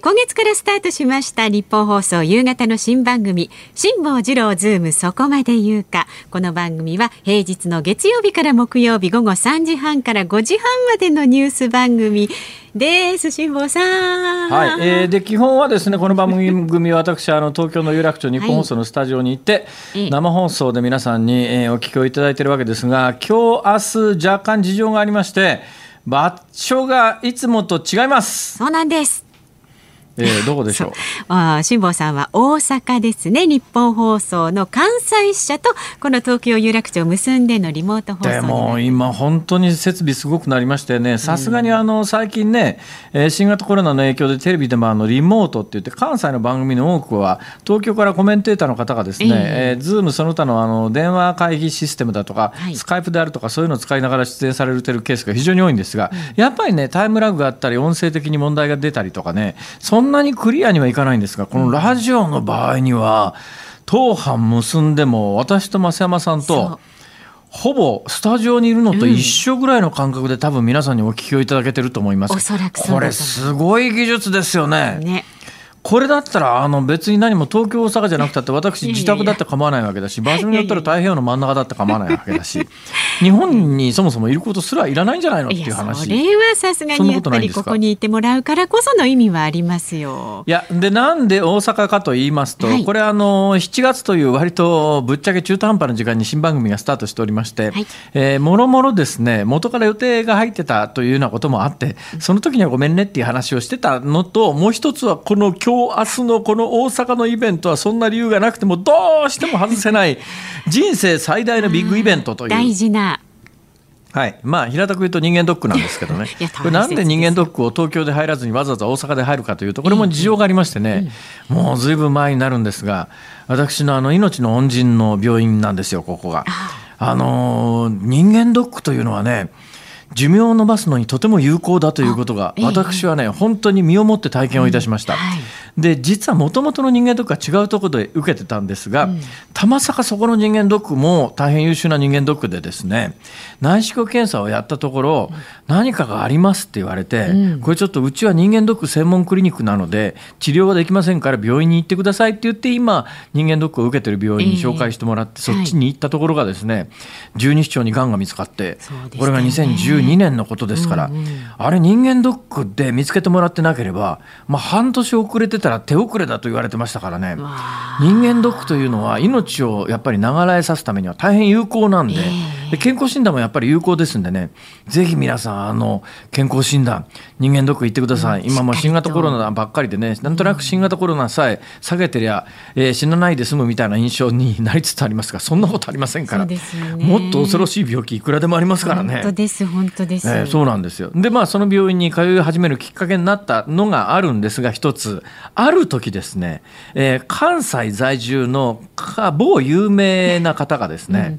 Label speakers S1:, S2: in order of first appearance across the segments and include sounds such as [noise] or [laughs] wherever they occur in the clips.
S1: 今月からスタートしました日本放送夕方の新番組辛坊治郎ズームそこまで言うか。この番組は平日の月曜日から木曜日午後3時半から5時半までのニュース番組。です辛坊さん。
S2: はい、えー、で基本はですねこの番組は私あの東京の有楽町日本放送のスタジオに行って、はい、生放送で皆さんに、えー、お聞きをいただいているわけですが今日明日若干事情がありまして場所がいつもと違います。
S1: そうなんです
S2: えー、どこでしょう？
S1: あ辛坊さんは大阪ですね。日本放送の関西支社とこの東京有楽町を結んでのリモート放送
S2: でも今本当に設備すごくなりましてね。さすがにあの最近ね、えー、新型コロナの影響でテレビでもあのリモートって言って関西の番組の多くは東京からコメンテーターの方がですね、えー、えー、ズームその他のあの電話会議システムだとか、はい、スカイプであるとかそういうのを使いながら出演されてるケースが非常に多いんですが、うん、やっぱりねタイムラグがあったり音声的に問題が出たりとかね。そんなにクリアにはいかないんですがこのラジオの場合には当班結んでも私と増山さんとほぼスタジオにいるのと一緒ぐらいの感覚で多分皆さんにお聞きをいただけてると思います。これすごい技術ですよね。ねこれだったらあの別に何も東京大阪じゃなくたって私自宅だって構わないわけだし場所によったら太平洋の真ん中だって構わないわけだし日本にそもそもいることすらいらないんじゃないのっていう話。
S1: それはさすがにやっぱりここにいてもらうか。らこその意味はありますよ。
S2: いやでなんで大阪かと言いますと、はい、これあの7月という割とぶっちゃけ中途半端な時間に新番組がスタートしておりまして、はい、えー、もろもろですね元から予定が入ってたというようなこともあってその時にはごめんねっていう話をしてたのともう一つはこの今日今日明日のこの大阪のイベントはそんな理由がなくてもどうしても外せない [laughs] 人生最大のビッグイベントという。
S1: 大事な。
S2: はい、まあ平たく言うと人間ドックなんですけどね。[laughs] これなんで人間ドックを東京で入らずにわざわざ大阪で入るかというとこれも事情がありましてね、もうずいぶん前になるんですが私のあの命の恩人の病院なんですよここが。あの人間ドックというのはね寿命を延ばすのにとても有効だということが、私はね、本当に身をもって体験をいたしました。で実はもともとの人間ドックは違うところで受けてたんですが、たまさかそこの人間ドックも大変優秀な人間ドックでですね内視鏡検査をやったところ、何かがありますって言われて、これちょっとうちは人間ドック専門クリニックなので治療はできませんから病院に行ってくださいって言って今人間ドックを受けてる病院に紹介してもらって、そっちに行ったところがですね十二指腸にがんが見つかって、これが2012 2年のことですから、うんうん、あれ人間ドックで見つけてもらってなければ、まあ、半年遅れてたら手遅れだと言われてましたからね。人間ドックというのは命をやっぱり流れさすためには大変有効なんで。えー、で健康診断もやっぱり有効ですんでね。ぜひ皆さんあの健康診断人間ドック行ってください、うん、今も新型コロナばっかりでねなんとなく新型コロナさえ下げてりゃ、えー、死なないで済むみたいな印象になりつつありますがそんなことありませんから、ね、もっと恐ろしい病気いくらでもありますからね。
S1: 本当です本当です、
S2: えー、そうなんですよ。でまあその病院に通い始めるきっかけになったのがあるんですが一つある時ですね、えー、関西在住の某有名な方がですね、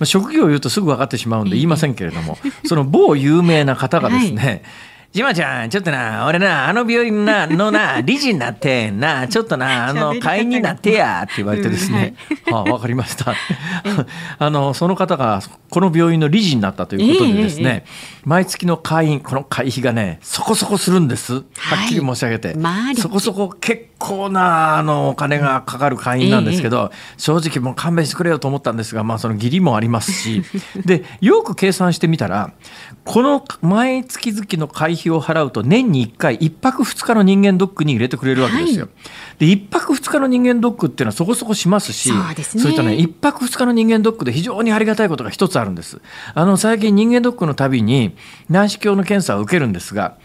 S2: うん、職業を言うとすぐ分かってしまうんで言いませんけれども、その某有名な方がですね、はいジマちゃん、ちょっとな、俺な、あの病院な、のな、理事になってな、[laughs] ちょっとな、あの、会員になってや、って言われてですね、うん。はい、あ、わかりました。[laughs] あの、その方が、この病院の理事になったということでですね、えー、毎月の会員、この会費がね、そこそこするんです。はっきり申し上げて。はい、そこそこ結構な、あの、お金がかかる会員なんですけど、えー、正直もう勘弁してくれよと思ったんですが、まあ、その義理もありますし、[laughs] で、よく計算してみたら、この毎月々の会費を払うと年に1回1泊2日の人間ドックに入れてくれるわけですよ。はい、で1泊2日の人間ドックっていうのはそこそこしますしそうです、ね、そういったね1泊2日の人間ドックで非常にありがたいことが一つあるんです。あの最近人間ドックのたびに内視鏡の検査を受けるんですが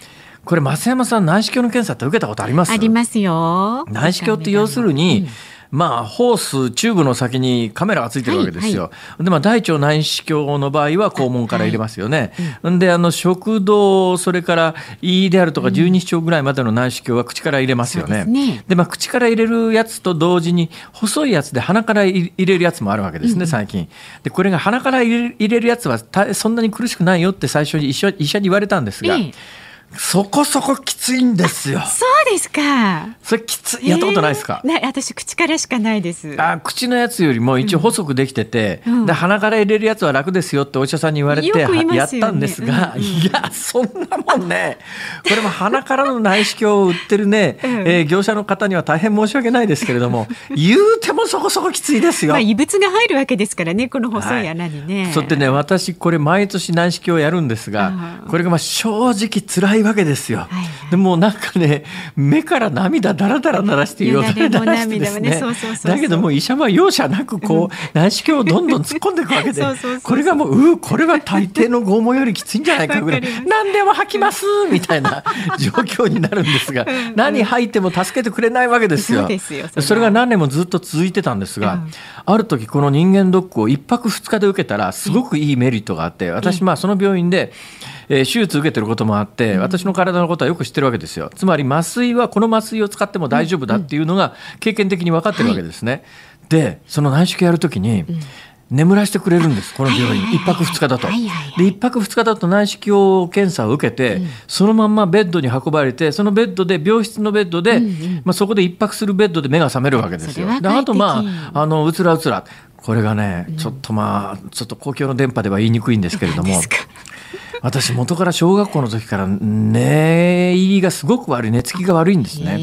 S2: これ増山さん内視鏡の検査って受けたことあります？
S1: ありますよ。
S2: 内視鏡って要するに、うんまあ、ホース、チューブの先にカメラがついてるわけですよ。はいはい、で、まあ、大腸内視鏡の場合は肛門から入れますよね。はい、で、あの、食道、それから胃であるとか十二指腸ぐらいまでの内視鏡は口から入れますよね。でねで、まあ、口から入れるやつと同時に、細いやつで鼻から入れるやつもあるわけですね、最近。で、これが鼻から入れるやつはそんなに苦しくないよって最初に医者医者に言われたんですが、そこそこきついんですよ。
S1: そうですか。
S2: それきつい、やったことないですか？
S1: えー、私口からしかないです。
S2: あ、口のやつよりも一応細くできてて、うん、で鼻から入れるやつは楽ですよってお医者さんに言われて、ね、やったんですが、うんうん、いやそんなもんね、これも鼻からの内視鏡を売ってるね、うん、えー、業者の方には大変申し訳ないですけれども、[laughs] 言うてもそこそこきついですよ。まあ
S1: 異物が入るわけですからね、この細い穴にね。
S2: はい、そってね、私これ毎年内視鏡をやるんですが、これがまあ正直辛いわけですよ。はいはい、でもなんかね目から涙だらだら鳴らしてよだれ流してですね。だけども医者は容赦なくこう内視鏡をどんどん突っ込んでいくわけで [laughs] これがもううこれは大抵の拷問よりきついんじゃないかぐらい。何でも吐きますみたいな [laughs] 状況になるんですが何吐いても助けてくれないわけですよ。それが何年もずっと続いてたんですが、ある時この人間ドックを1泊2日で受けたらすごくいいメリットがあって私まあその病院でえー、手術受けてることもあって、私の体のことはよく知ってるわけですよ。つまり麻酔はこの麻酔を使っても大丈夫だっていうのが経験的に分かってるわけですね。はい、で、その内視鏡やるときに、眠らせてくれるんです、この病院、1泊2日だと。で、1泊2日だと内視鏡検査を受けて、そのまんまベッドに運ばれて、そのベッドで、病室のベッドで、まあ、そこで1泊するベッドで目が覚めるわけですよ。であと、まあ、あのうつらうつら、これがね、ちょっとまあ、ちょっと公共の電波では言いにくいんですけれども。私元から小学校の時から寝入りがすごく悪い寝つきが悪いんですね。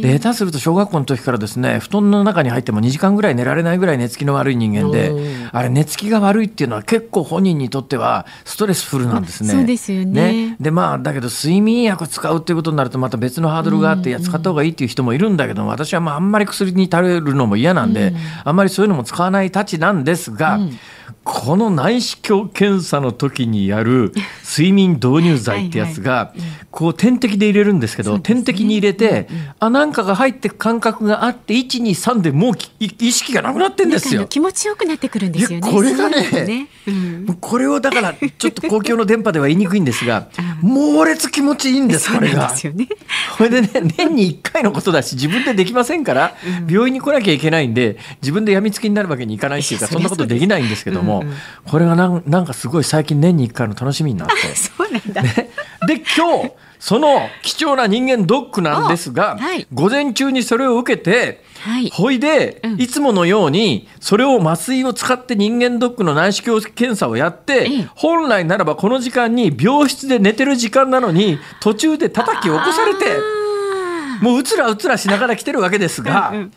S2: で下手すると小学校の時からですね布団の中に入っても2時間ぐらい寝られないぐらい寝つきの悪い人間であれ寝つきが悪いっていうのは結構本人にとってはストレスフルなんですね。
S1: そうですよね、
S2: ね、でまあだけど睡眠薬使うっていうことになるとまた別のハードルがあってや使った方がいいっていう人もいるんだけど私はまああんまり薬に頼るのも嫌なんで、あんまりそういうのも使わないたちなんですが、うんこの内視鏡検査の時にやる睡眠導入剤ってやつが、こう点滴で入れるんですけど、点滴に入れて、あ、なんかが入って感覚があって、1、2、3でもう意識がなくなってんですよ。
S1: 気持ちよくなってくるんですよね。
S2: これがね、これをだから、ちょっと公共の電波では言いにくいんですが、[laughs] 猛烈気持ちいいんです、これが。これでね、年に1回のことだし、自分でできませんから、病院に来なきゃいけないんで、自分で病みつきになるわけにいかないっていうか、そんなことできないんですけども、これがなんなんかすごい最近年に1回の楽しみになって。[laughs]
S1: そうなんだ。
S2: ね、で、今日、その貴重な人間ドックなんですが、はい、午前中にそれを受けて、はい、ほいで、うん、いつものようにそれを麻酔を使って人間ドックの内視鏡検査をやって、本来ならばこの時間に病室で寝てる時間なのに途中で叩き起こされてもううつらうつらしながら来てるわけですが。うんうん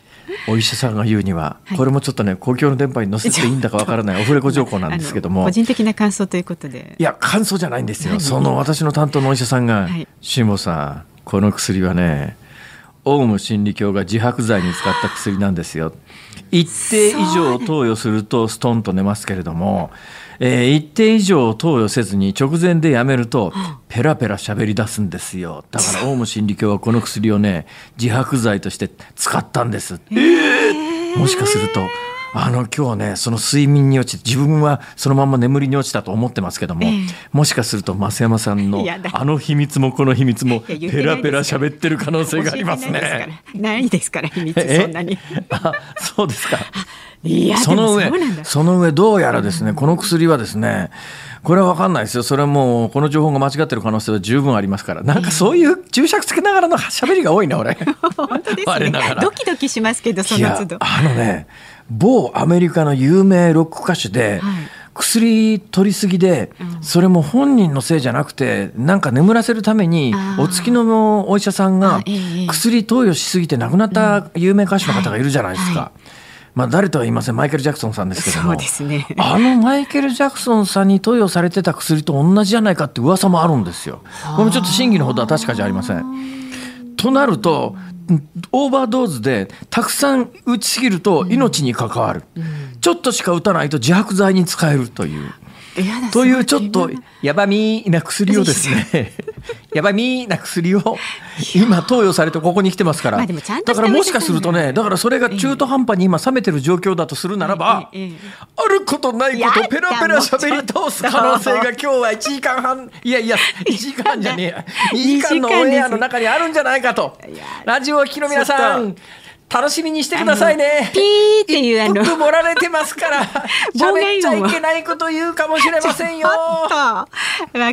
S2: お医者さんが言うには、はい、これもちょっとね公共の電波に載せていいんだかわからないオフレコ情報なんですけども。
S1: 個人的な感想ということで。
S2: いや感想じゃないんですよ。その私の担当のお医者さんが「辛、は、坊、さんこの薬はねオウム真理教が自白剤に使った薬なんですよ」一定以上投与するとストンと寝ますけれども、えー、一定以上投与せずに直前でやめるとペラペラ喋り出すんですよ。だからオウム真理教はこの薬をね自白剤として使ったんです、えー、もしかするとあの今日ねその睡眠に落ちて自分はそのまま眠りに落ちたと思ってますけども、えー、もしかすると増山さんのあの秘密もこの秘密もペラペラ喋ってる可能性がありますね。
S1: ないですから。秘密そんなに。
S2: あそうですか。いやその上その上どうやらですねこの薬はですねこれは分かんないですよ。それはもうこの情報が間違ってる可能性は十分ありますから。なんかそういう注釈つけながらの [laughs] 喋りが多いな俺。
S1: 本当ですね。ドキドキしますけどその都度。
S2: あのね某アメリカの有名ロック歌手で、はい。薬取りすぎで、それも本人のせいじゃなくてなんか眠らせるためにお付きのお医者さんが薬投与しすぎて亡くなった有名歌手の方がいるじゃないですか。まあ、誰とは言いませんマイケル・ジャクソンさんですけども、ね、あのマイケル・ジャクソンさんに投与されてた薬と同じじゃないかって噂もあるんですよ。これもちょっと真偽のほどは確かじゃありません。となるとオーバードーズでたくさん打ちすぎると命に関わる、うん、ちょっとしか打たないと自白剤に使えるという。というちょっとやばみな薬をですね。[laughs] [laughs] やばみな薬を今投与されてここに来てますから、だからもしかするとねだからそれが中途半端に今冷めてる状況だとするならば、あることないことペラペラ喋り通す可能性が今日は1時間半。いやいや [laughs] 1時間じゃねえや。2時間のオンエアの中にあるんじゃないかと。ラジオを聴きの皆さん楽しみにしてくださいね。
S1: ピーっていうあの。
S2: 盛られてますから、[laughs] 喋っちゃいけないこと言うかもしれませんよ。[laughs]
S1: わ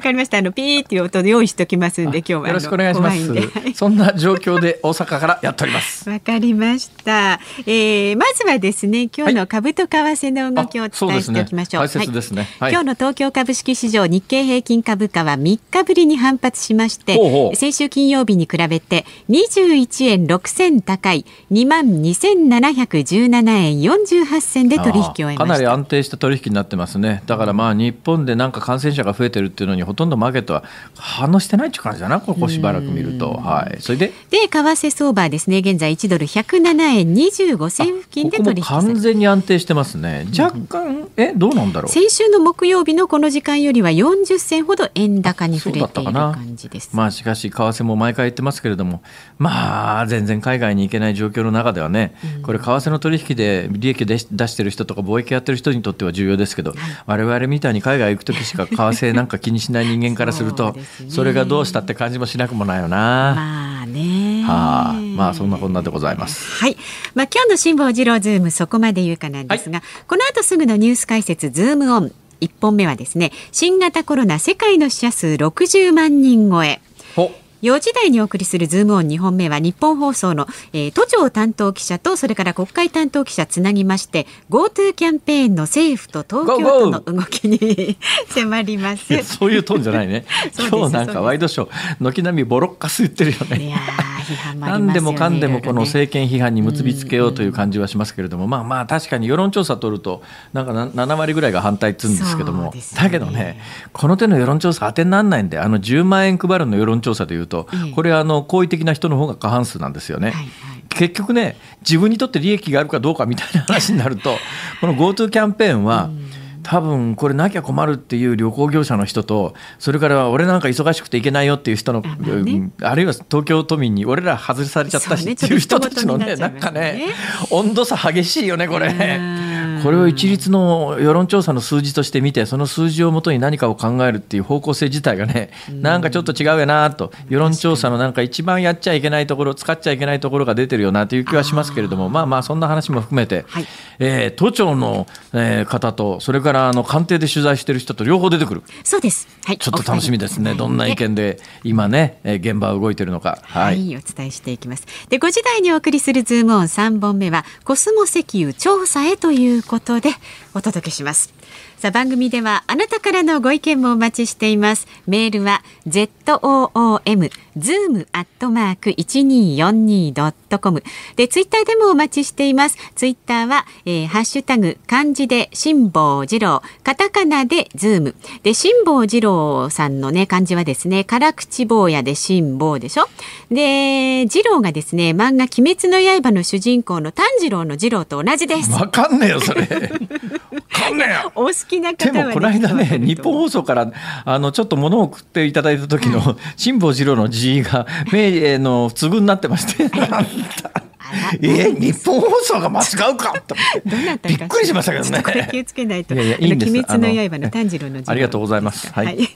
S1: かりました。あのピーっていう音で用意しておきますんで、今日は
S2: よろしくお願いします。そんな状況で大阪からやっております。[laughs]
S1: わかりました。えー、まずはですね、今日の株と為替の動きをお伝えしておきましょう。
S2: はい、うですね、
S1: はい、今日の東京株式市場日経平均株価は3日ぶりに反発しまして、ほうほう先週金曜日に比べて21円6銭高い2万2717円48銭で取引を終えました。
S2: かなり安定した取引になってますね。だからまあ日本でなんか感染者が増えてるっていうのにほとんどマーケットは反応してないっていう感じだなここしばらく見ると、はい、それで？
S1: で為替相場ですね。現在1ドル107円25銭付近で取引
S2: ここ完全に安定してますね。若干、えどうなんだろう？
S1: 先週の木曜日のこの時間よりは40銭ほど円高に触れている感じです。
S2: まあしかし為替も毎回言ってますけれども。まあ全然海外に行けない状況の中ではね、これ為替の取引で利益で出してる人とか貿易やってる人にとっては重要ですけど、我々みたいに海外行く時しか為替なんか気にしない人間からするとそれがどうしたって感じもしなくもないよな。
S1: まあね。
S2: はあ、まあそんなこんなでございます。
S1: はい。まあ今日の辛坊治郎ズームそこまで言うかなんですが、はい、この後すぐのニュース解説ズームオン一本目はですね、新型コロナ世界の死者数60万人超え。4時台にお送りするズームオン2本目は日本放送の、えー、都庁担当記者とそれから国会担当記者つなぎまして GoTo キャンペーンの政府と東京都の動きに [laughs] 迫ります。
S2: そういうトーンじゃないね。[laughs] 今日なんかワイドショー軒並みボロッカス言ってるよね。何でもかんでもこの政権批判に結びつけようという感じはしますけれども、まあまあ確かに世論調査取るとなんか7割ぐらいが反対っつうんですけども、ね、だけどねこの手の世論調査当てにならないんであの10万円配るの世論調査でいうと、これはあの好意的な人の方が過半数なんですよね。はいはい。結局ね自分にとって利益があるかどうかみたいな話になるとこの GoTo キャンペーンは、多分これなきゃ困るっていう旅行業者の人とそれから俺なんか忙しくて行けないよっていう人のあるいは東京都民に俺ら外されちゃったしっていう人たちのねなんかね温度差激しいよねこれ。これを一律の世論調査の数字として見てその数字をもとに何かを考えるっていう方向性自体がねなんかちょっと違うよなと。世論調査のなんか一番やっちゃいけないところ使っちゃいけないところが出てるよなという気はしますけれどもまあまあそんな話も含めて、はい、えー、都庁の、えー、方とそれからあの官邸で取材してる人と両方出てくる。
S1: そうです、
S2: はい、ちょっと楽しみですね。どんな意見で今ね、えー、現場動いてるのか、
S1: はい、はい、お伝えしていきます。で5時台にお送りするズームオン3本目はコスモ石油調査へということでお届けします。さあ番組ではあなたからのご意見もお待ちしています。メールは z o o m zoom アットマーク一二四二ドットコムでツイッターでもお待ちしています。ツイッターは、えー、ハッシュタグ漢字で辛坊治郎。カタカナでズーム。で辛坊治郎さんのね漢字はですね辛口坊やで辛坊でしょ？で治郎がですね漫画鬼滅の刃の主人公の炭治郎の治郎と同じです。
S2: わかんねえよそれ。わかんねえよ。
S1: お好きな方
S2: は、ね、でもこの間ね日本放送からあのちょっと物を送っていただいた時の辛坊治郎の字字が明の継ぐになってまして [laughs] え日本放送が間違うかとびっくりしましたけどね。
S1: これ気をつけないと。いやいやいいんです鬼滅の刃の炭治郎の
S2: ありがとうございます。はい。はい、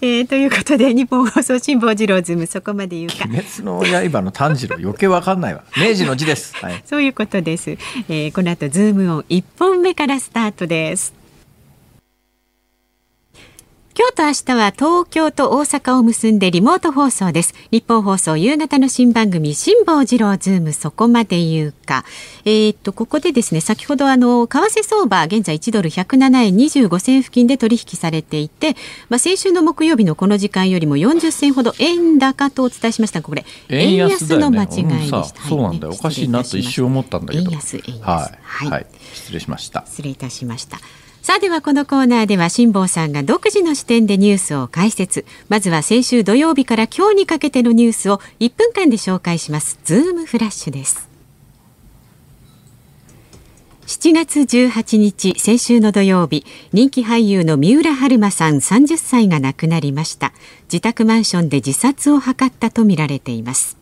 S1: えー、ということで日本放送辛坊治郎ズームそこまで言うか。
S2: 鬼滅の刃の炭治郎余計わかんないわ。明治の字です。はい。
S1: そういうことです。えー、この後ズームオン一本目からスタートです。今日と明日は東京と大阪を結んでリモート放送です。日本放送夕方の新番組辛坊治郎ズームそこまで言うか。えー、っとここでですね先ほどあの為替相場現在1ドル107円25銭付近で取引されていて、まあ先週の木曜日のこの時間よりも40銭ほど円高とお伝えしましたこれ円安の間違いでした。
S2: そうなんだよ、おかしいなと一瞬思ったんだけど。
S1: 円安円安、はい、
S2: はい、はい、失礼しました。
S1: 失礼いたしました。さあではこのコーナーでは辛坊さんが独自の視点でニュースを解説。まずは先週土曜日から今日にかけてのニュースを1分間で紹介します。ズームフラッシュです。7月18日先週の土曜日人気俳優の三浦春馬さん30歳が亡くなりました。自宅マンションで自殺を図ったとみられています。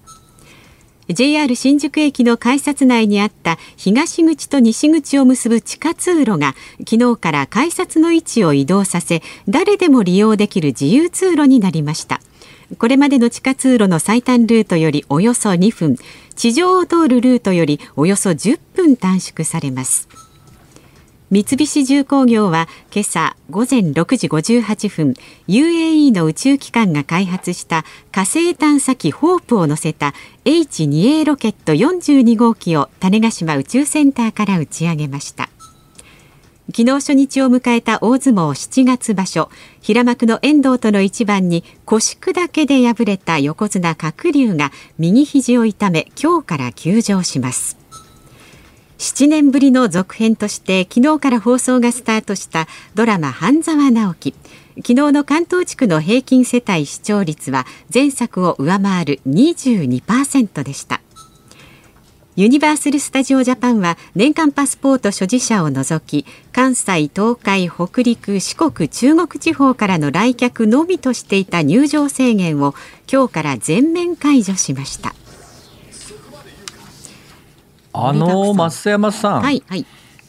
S1: JR 新宿駅の改札内にあった東口と西口を結ぶ地下通路が昨日から改札の位置を移動させ誰でも利用できる自由通路になりました。これまでの地下通路の最短ルートよりおよそ2分地上を通るルートよりおよそ10分短縮されます。三菱重工業は今朝午前6時58分 UAE の宇宙機関が開発した火星探査機ホープを乗せた H2A ロケット42号機を種子島宇宙センターから打ち上げました。昨日初日を迎えた大相撲7月場所平幕の遠藤との一番に腰砕けで敗れた横綱鶴竜が右肘を痛め今日から休場します。7年ぶりの続編として昨日から放送がスタートしたドラマ半沢直樹昨日の関東地区の平均世帯視聴率は前作を上回る22%でしたユニバーサル・スタジオ・ジャパンは年間パスポート所持者を除き関西、東海、北陸、四国、中国地方からの来客のみとしていた入場制限を今日から全面解除しました。
S2: あの増山さん、
S1: はいはい、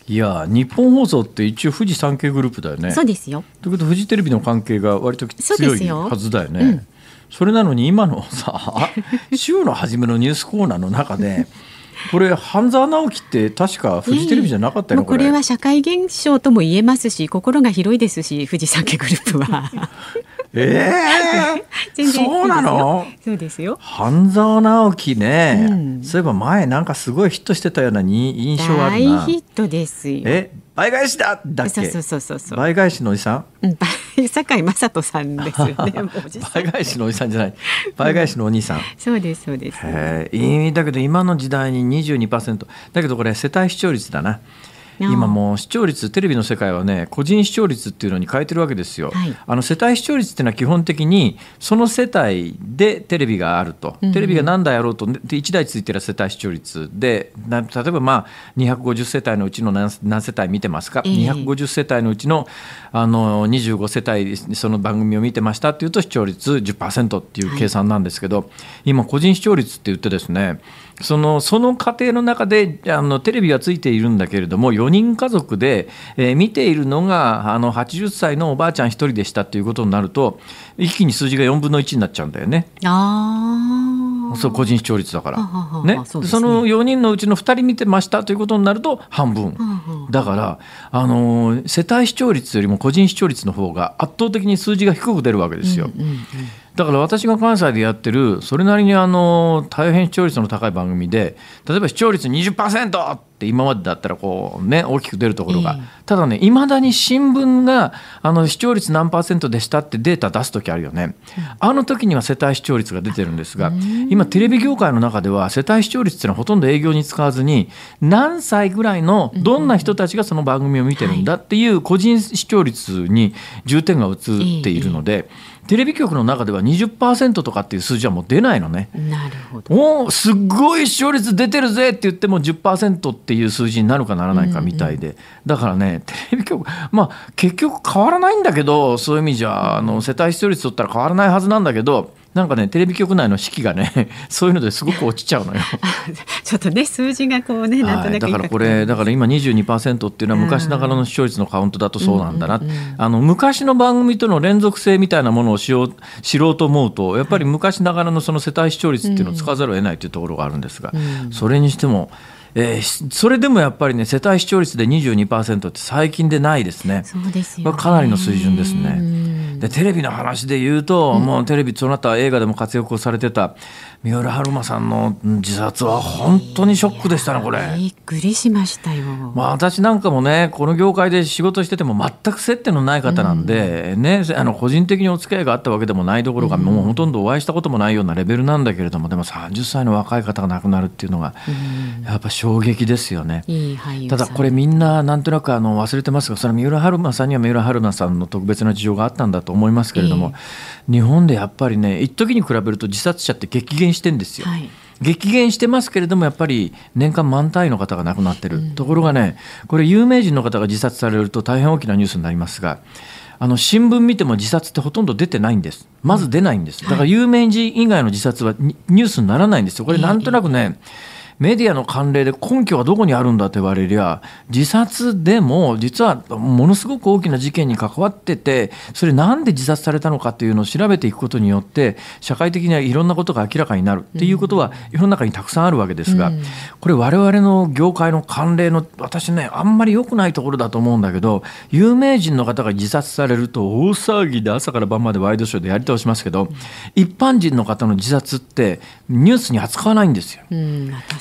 S2: いや日本放送って一応富士山系グループだよね。
S1: そうですよ。
S2: ということフジテレビの関係が割と強いはずだよね。うん、それなのに今のさ [laughs] 週の初めのニュースコーナーの中で。これ半沢直樹って確かフジテレビじゃなかったよ、
S1: これは社会現象とも言えますし心が広いですし富士山家グループは [laughs]
S2: ええー、[laughs] そうなの？
S1: そうですよ。
S2: 半沢直樹ね、うん、そういえば前なんかすごいヒットしてたようなに印象ある
S1: な。大ヒットですよ。
S2: え倍返しだ！だっけ？
S1: そうそうそうそう
S2: 倍返しのおじさん、
S1: うん、堺雅人さんですよね。[laughs]
S2: 倍返しのおじさんじゃない。倍返しのお兄さん、
S1: そうですそうです。
S2: いいだけど今の時代に22%だけどこれ世帯視聴率だな今もう視聴率テレビの世界はね個人視聴率っていうのに変えてるわけですよ、はい、あの世帯視聴率っていうのは基本的にその世帯でテレビがあると、テレビが何台あろうと。で1台ついてる世帯視聴率で例えばまあ250世帯のうちの何何世帯見てますか、えー、250世帯のうちのあの25世帯その番組を見てましたっていうと視聴率10%っていう計算なんですけど、はい、今個人視聴率って言ってですねそのその過程の中であのテレビがついているんだけれども4人家族で、えー、見ているのがあの80歳のおばあちゃん1人でしたということになると一気に数字が4分の1になっちゃうんだよね。
S1: あ
S2: そう個人視聴率だから。ね、その4人のうちの2人見てましたということになると半分。だからあの世帯視聴率よりも個人視聴率の方が圧倒的に数字が低く出るわけですよ。うんうんうんだから私が関西でやってるそれなりにあの大変視聴率の高い番組で例えば視聴率20%って今までだったらこうね大きく出るところが、ただねいまだに新聞があの視聴率何パーセントでしたってデータ出す時あるよね、あの時には世帯視聴率が出てるんですが今テレビ業界の中では世帯視聴率っていうのはほとんど営業に使わずに何歳ぐらいのどんな人たちがその番組を見てるんだっていう個人視聴率に重点が移っているので。テレビ局の中では20%とかっていう数字はもう出ないのね。
S1: なるほど。
S2: おすっごい視聴率出てるぜって言っても10%っていう数字になるかならないかみたいで、うんうん、だからねテレビ局まあ結局変わらないんだけどそういう意味じゃあの世帯視聴率取ったら変わらないはずなんだけどなんかねテレビ局内の士気がね [laughs] そういうのですごく落ちちゃうのよ。[laughs]
S1: ちょっとね数字がこうねなんとなく、
S2: だからこれだから今22%っていうのは昔ながらの視聴率のカウントだとそうなんだな、うんうん。うん、あの昔の番組との連続性みたいなものをしよう知ろうと思うとやっぱり昔ながらのその世帯視聴率っていうのを使わざるを得ないというところがあるんですが、うん、それにしても。えー、それでもやっぱりね世帯視聴率で22%って最近でないですね。
S1: そうです
S2: よ、ね、かなりの水準ですね。でテレビの話で言うと、うん、もうテレビその他映画でも活躍をされてた三浦春馬さんの自殺は本当にショックでしたねこれ。
S1: びっくりしましたよ、
S2: まあ、私なんかもねこの業界で仕事してても全く接点のない方なんで、うん、ね、あの個人的にお付き合いがあったわけでもないどころか、うん、もうほとんどお会いしたこともないようなレベルなんだけれどもでも30歳の若い方が亡くなるっていうのが、やっぱ衝撃ですよね。
S1: い
S2: いただこれみんななんとなくあの忘れてますがそれは三浦春馬さんには三浦春馬さんの特別な事情があったんだと思いますけれども、えー、日本でやっぱりね一時に比べると自殺者って激減してんですよ。はい。激減してますけれどもやっぱり年間万単位の方が亡くなってる、うん、ところがねこれ有名人の方が自殺されると大変大きなニュースになりますがあの新聞見ても自殺ってほとんど出てないんです。まず出ないんです。だから有名人以外の自殺はニュースにならないんですよ。これなんとなくね、メディアの慣例で根拠はどこにあるんだと言われりゃ自殺でも実はものすごく大きな事件に関わっててそれなんで自殺されたのかというのを調べていくことによって社会的にはいろんなことが明らかになる。っていうことは世の中にたくさんあるわけですが、これ我々の業界の慣例の私ねあんまり良くないところだと思うんだけど有名人の方が自殺されると大騒ぎで朝から晩までワイドショーでやり倒しますけど一般人の方の自殺ってニュースに扱わないんですよ。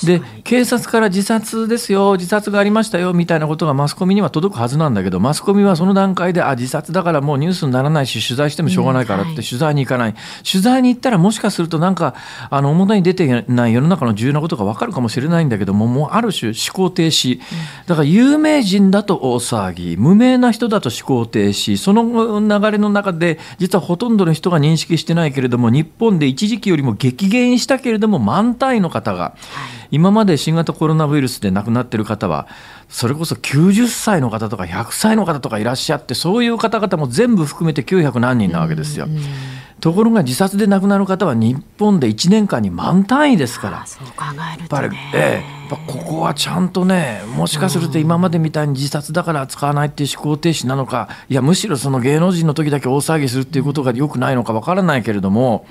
S2: で警察から自殺ですよ自殺がありましたよみたいなことがマスコミには届くはずなんだけどマスコミはその段階であ自殺だからもうニュースにならないし取材してもしょうがないからって取材に行かない、うんはい、取材に行ったらもしかするとなんかあの表に出てない世の中の重要なことが分かるかもしれないんだけどももうある種思考停止。だから有名人だと大騒ぎ。無名な人だと思考停止。その流れの中で実はほとんどの人が認識してないけれども日本で一時期よりも激減したけれども満単位の方が、はい、今まで新型コロナウイルスで亡くなっている方はそれこそ90歳の方とか100歳の方とかいらっしゃってそういう方々も全部含めて900何人なわけですよ。ところが自殺で亡くなる方は日本で1年間に満単位ですから、ここはちゃんとねもしかすると今までみたいに自殺だから使わないっていう思考停止なのかいやむしろその芸能人の時だけ大騒ぎするっていうことがよくないのかわからないけれども。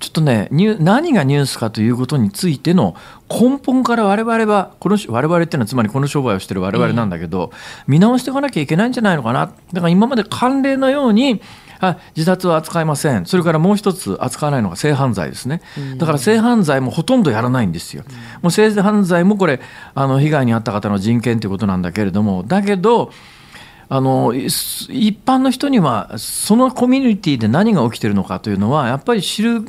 S2: ちょっとね何がニュースかということについての根本から我々はこの我々っていうのはつまりこの商売をしてる我々なんだけど、見直していかなきゃいけないんじゃないのかな。だから今まで慣例のようにあ自殺は扱いません。それからもう一つ扱わないのが性犯罪ですね。だから性犯罪もほとんどやらないんですよ。もう性犯罪もこれあの被害に遭った方の人権ということなんだけれども。だけどあの一般の人にはそのコミュニティで何が起きているのかというのはやっぱり知る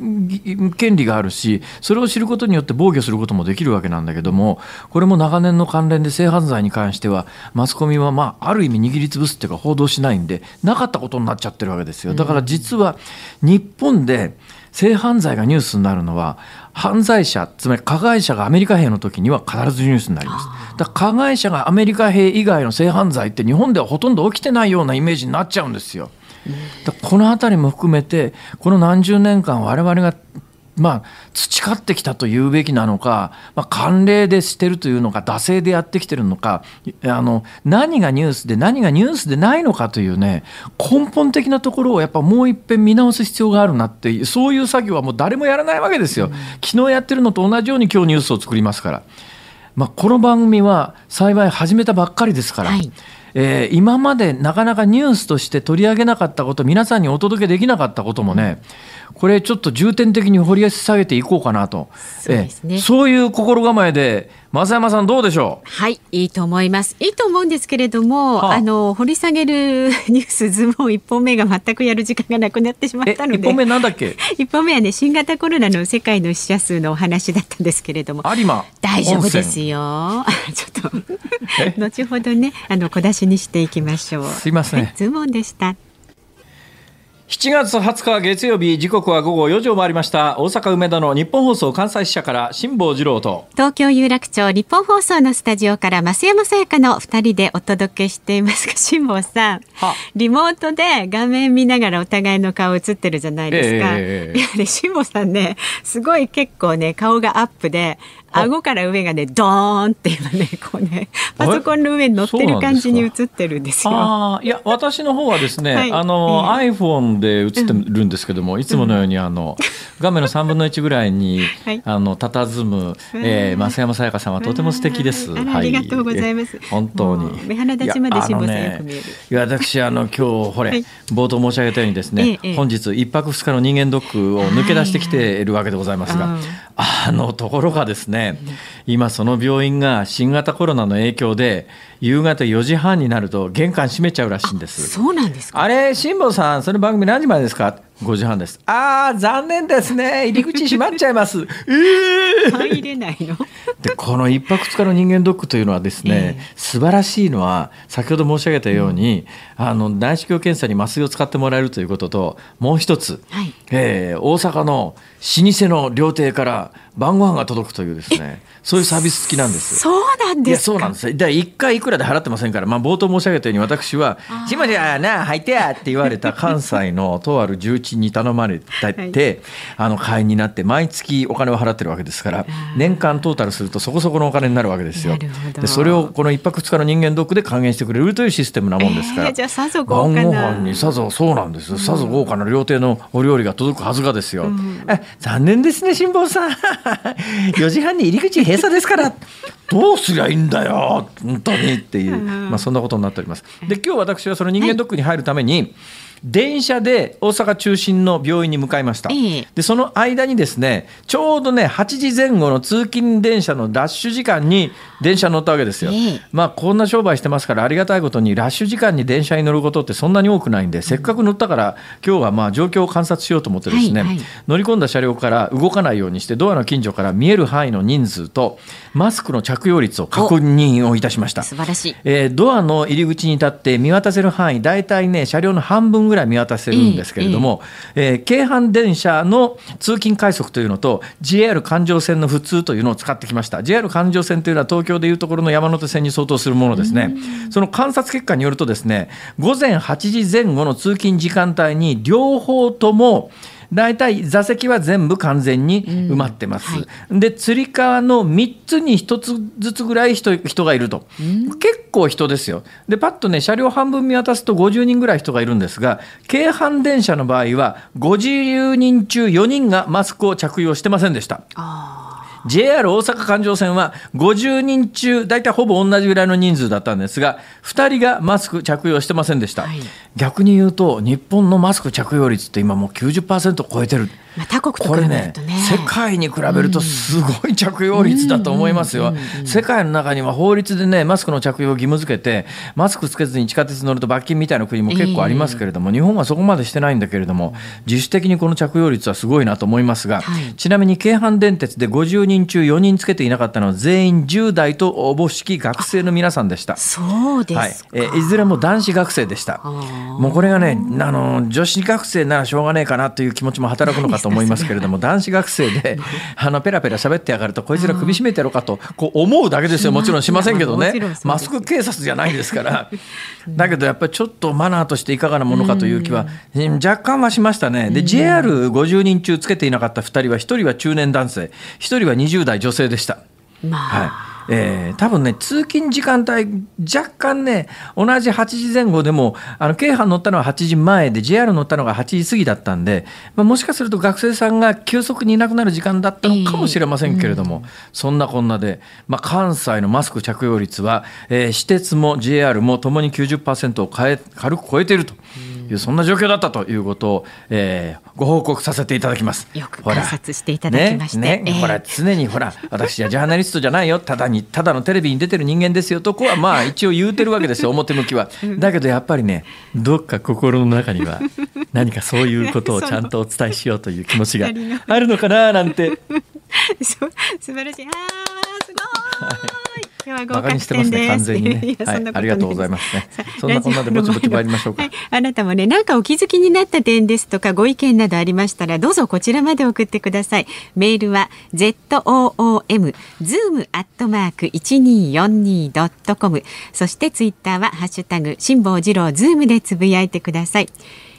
S2: 権利があるしそれを知ることによって防御することもできるわけなんだけどもこれも長年の関連で性犯罪に関してはマスコミはまあある意味握りつぶすっていうか報道しないんでなかったことになっちゃってるわけですよ。だから実は日本で性犯罪がニュースになるのは犯罪者つまり加害者がアメリカ兵の時には必ずニュースになります。だ加害者がアメリカ兵以外の性犯罪って日本ではほとんど起きてないようなイメージになっちゃうんですよ。この辺りも含めてこの何十年間我々がまあ、培ってきたと言うべきなのか、まあ、慣例でしてるというのか、惰性でやってきてるのか、あの、何がニュースで何がニュースでないのかというね、根本的なところをやっぱもう一遍見直す必要があるなっていう、そういう作業はもう誰もやらないわけですよ。昨日やってるのと同じように今日ニュースを作りますから。まあ、この番組は幸い始めたばっかりですから、はい、えー、今までなかなかニュースとして取り上げなかったこと皆さんにお届けできなかったこともね、これちょっと重点的に掘り下げていこうかなと。そうですね、えー、そういう心構えで増山さんどうでしょ
S1: う？はいいいと思います。いいと思うんですけれども、はあ、あの掘り下げるニュースズボン一本目が全くやる時間がなくなってしまったので
S2: 一本目なんだっけ？[laughs]
S1: 一本目はね新型コロナの世界の死者数のお話だったんですけれども
S2: 有馬。
S1: 大丈夫ですよ。[laughs] ちょっと [laughs] 後ほどねあの小出しにしていきましょう。
S2: すいません、
S1: ズボンでした
S2: 7月20日月曜日時刻は午後4時を回りました。大阪梅田の日本放送関西支社から辛坊治郎と。
S1: 東京有楽町日本放送のスタジオから増山さやかの2人でお届けしています。が [laughs] 辛坊さん。リモートで画面見ながらお互いの顔映ってるじゃないですか、えー、いやね辛坊さんねすごい結構ね顔がアップで顎から上がねドーンって今ねこうねパソコンの上に乗ってる感じに映ってるんですよ。
S2: あいや私の方はですね、はい、あの、えー、iPhone で映ってるんですけども、うん、いつものようにあの、画面の3分の1ぐらいに、[laughs] はい、あの佇む、えー、増山さやかさんはとても素敵です。
S1: ありがとうございます。
S2: 本当に。
S1: 目鼻立ちまで辛抱さんよく見える。いや
S2: 私あの今日ほれ、はい、冒頭申し上げたようにですね、えー、本日一泊二日の人間ドックを抜け出してきているわけでございますが、あのところがですね、今その病院が新型コロナの影響で夕方4時半になると玄関閉めちゃうらしいんです。
S1: そうなんですか？
S2: あれ辛坊さんその番組何時までですか？5時半です。ああ残念ですね。入り口閉まっちゃいます。[laughs]
S1: えー、入れないの？
S2: でこの一泊二日の人間ドックというのはですね、えー、素晴らしいのは先ほど申し上げたように、うん、あの内視鏡検査に麻酔を使ってもらえるということともう一つ、はい、えー、大阪の老舗の料亭から晩ご飯が届くというですねそういうサービス付きなんです。
S1: そうなんです
S2: そうなんです。で1回いくらで払ってませんから、まあ、冒頭申し上げたように私は「しまじゃな入ってや」って言われた関西のとある重鎮に頼まれて、はい、あの会員になって毎月お金を払ってるわけですから年間トータルするとそこそこのお金になるわけですよ。でそれをこの1泊2日の人間ドックで還元してくれるというシステムなもんですから、えー、
S1: じゃあさぞ豪華な。晩ご飯
S2: にさぞそうなんですさぞ豪華な料亭のお料理が届くはずがですよ、うん、残念ですね辛坊さん。[laughs] 4時半に入り口閉鎖ですから。どうすりゃいいんだよ本当にっていう、まあ、そんなことになっております。で今日私はその人間ドックに入るために、はい電車で大阪中心の病院に向かいました、でその間にですねちょうどね8時前後の通勤電車のラッシュ時間に電車乗ったわけですよ、まあこんな商売してますからありがたいことにラッシュ時間に電車に乗ることってそんなに多くないんで、せっかく乗ったから今日はまあ状況を観察しようと思ってですね、はいはい、乗り込んだ車両から動かないようにしてドアの近所から見える範囲の人数とマスクの着用率を確認をいたしました。
S1: 素晴らしい、
S2: えー、ドアの入り口に立って見渡せる範囲大体ね車両の半分ぐらい見渡せるんですけれども、えー、京阪電車の通勤快速というのと JR 環状線の普通というのを使ってきました。JR 環状線というのは東京でいうところの山手線に相当するものですね。その観察結果によるとですね午前8時前後の通勤時間帯に両方とも大体座席は全部完全に埋まってます。うんはい、でつり革の3つに1つずつぐらい人人がいると、うん、結構人ですよ。でパッとね車両半分見渡すと50人ぐらい人がいるんですが京阪電車の場合は50人中4人がマスクを着用してませんでした。あ JR 大阪環状線は50人中大体ほぼ同じぐらいの人数だったんですが2人がマスク着用してませんでした、はい、逆に言うと日本のマスク着用率って今もう90%を超えてる。
S1: まあ、他国と
S2: これね世界に比べるとすごい着用率だと思いますよ。世界の中には法律でねマスクの着用を義務付けてマスクつけずに地下鉄乗ると罰金みたいな国も結構ありますけれども、日本はそこまでしてないんだけれども自主的にこの着用率はすごいなと思いますが、はい、ちなみに京阪電鉄で50人中4人つけていなかったのは全員10代とおぼしき学生の皆さんでした。
S1: そうですはい。
S2: えいずれも男子学生でした。もうこれがねあの女子学生ならしょうがねえかなという気持ちも働くのかと思いますけれども男子学生であのペラペラ喋ってやがるとこいつら首絞めてやろうかとこう思うだけですよ。もちろんしませんけどね。マスク警察じゃないですから。だけどやっぱりちょっとマナーとしていかがなものかという気は若干はしましたね。で JR50 人中つけていなかった2人は1人は中年男性1人は20代女性でした。
S1: まあ、はい
S2: えー、多分ね通勤時間帯若干ね同じ8時前後でもあの京阪乗ったのは8時前で JR 乗ったのが8時過ぎだったんで、まあ、もしかすると学生さんが急速にいなくなる時間だったのかもしれませんけれども、えーうん、そんなこんなで、まあ、関西のマスク着用率は、えー、私鉄も JR もともに90%を軽く超えていると。いうそんな状況だったということを、えー、ご報告させていただきます。
S1: よく観察していただきまして、
S2: ねねえー、ほら常にほら私はジャーナリストじゃないよ。ただにただのテレビに出てる人間ですよとこはまあ一応言うてるわけですよ [laughs] 表向きは。だけどやっぱりねどっか心の中には何かそういうことを [laughs] ちゃんとお伝えしようという気持ちがあるのかななんて。[laughs]
S1: 素晴らしい。あすごい、はい
S2: バカにしてますね完全にね。はい、ありがとうございますね。そんなこんなでぼちぼち参りましょうか、はい、
S1: あなたもねなんかお気づきになった点ですとかご意見などありましたらどうぞこちらまで送ってくださいメールは z o o m zoom アットマーク一二四二ドットコムそしてツイッターはハッシュタグ辛坊治郎ズームでつぶやいてください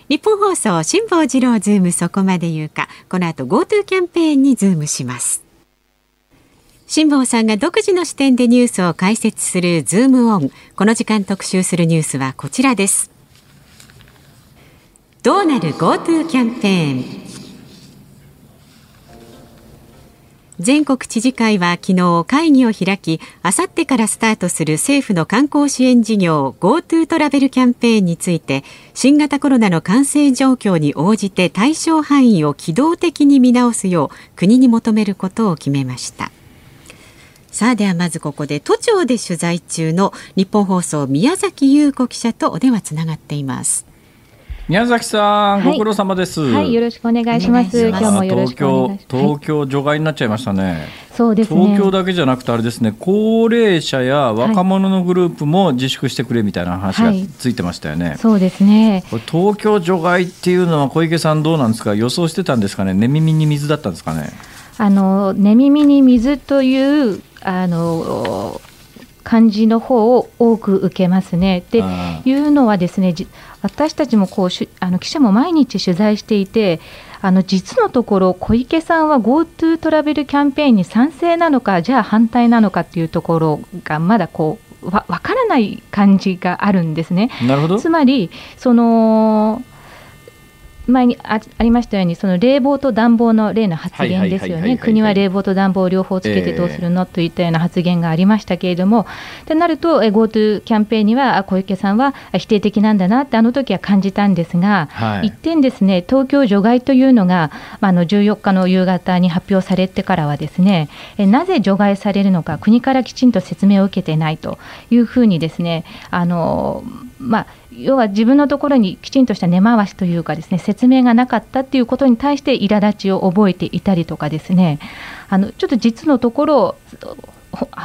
S1: 日本放送辛坊治郎ズームそこまで言うかこの後 GoTo キャンペーンにズームします辛坊さんが独自の視点でニュースを解説するズームオン。この時間特集するニュースはこちらです。どうなる GoTo キャンペーン。全国知事会は昨日会議を開きあさってからスタートする政府の観光支援事業 GoTo トラベルキャンペーンについて新型コロナの感染状況に応じて対象範囲を機動的に見直すよう国に求めることを決めました。さあではまずここで都庁で取材中の日本放送宮崎優子記者とお電話つながっています
S2: 宮崎さん、はい、ご苦労様です。
S3: はい、よろしくお願いします。今日もよろしくお願いし
S2: ます。東京除外になっちゃいましたね。
S3: そうです、
S2: ね、東京だけじゃなくてあれですね、高齢者や若者のグループも自粛してくれみたいな話がついてましたよね。はい、
S3: そうですね。
S2: 東京除外っていうのは小池さんどうなんですか。予想してたんですかね？寝耳に水だったんですかね？
S3: あの寝耳に水というあの感じの方を多く受けますね。っていうのはですね私たちもこうあの記者も毎日取材していてあの実のところ小池さんは GoTo トラベルキャンペーンに賛成なのかじゃあ反対なのかっていうところがまだこうわ分からない感じがあるんですね。
S2: なるほど
S3: つまりその前にあありましたように、その冷房と暖房の例の発言ですよね、国は冷房と暖房を両方つけてどうするの、えー、といったような発言がありましたけれども、となると、GoTo キャンペーンには小池さんは否定的なんだなって、あの時は感じたんですが、はい、一点ですね、東京除外というのが、まあ、の14日の夕方に発表されてからは、ですねなぜ除外されるのか、国からきちんと説明を受けてないというふうにですね、あのまあ、要は自分のところにきちんとした根回しというかですね説明がなかったっていうことに対して苛立ちを覚えていたりとかですね。あのちょっと実のところ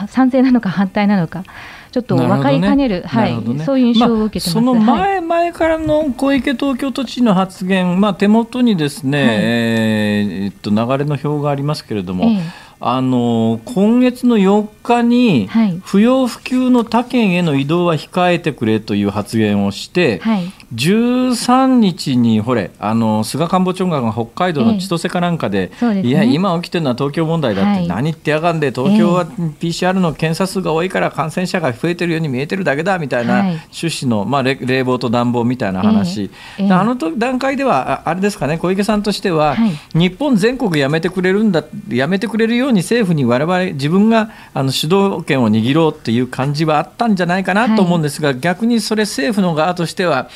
S3: 賛成なのか反対なのかちょっと分かりかねる、ね、はい、ね、そういう印象を受けて、まあ、
S2: その前、前からの小池東京都知事の発言、まあ、手元にですね、はい、えー、っと流れの表がありますけれども、ええあの今月の4日に、不要不急の他県への移動は控えてくれという発言をして、はい、13日にほれあの菅官房長官が北海道の千歳かなんかでええね、いや今起きてるのは東京問題だって、はい、何言ってやがんで東京は PCR の検査数が多いから感染者が増えてるように見えてるだけだみたいな趣旨の、まあ、冷房と暖房みたいな話、え、あの段階ではあれですかね小池さんとしては、はい、日本全国やめてくれるんだやめてくれるように政府に我々自分があの主導権を握ろうっていう感じはあったんじゃないかなと思うんですが、はい、逆にそれ政府の側としては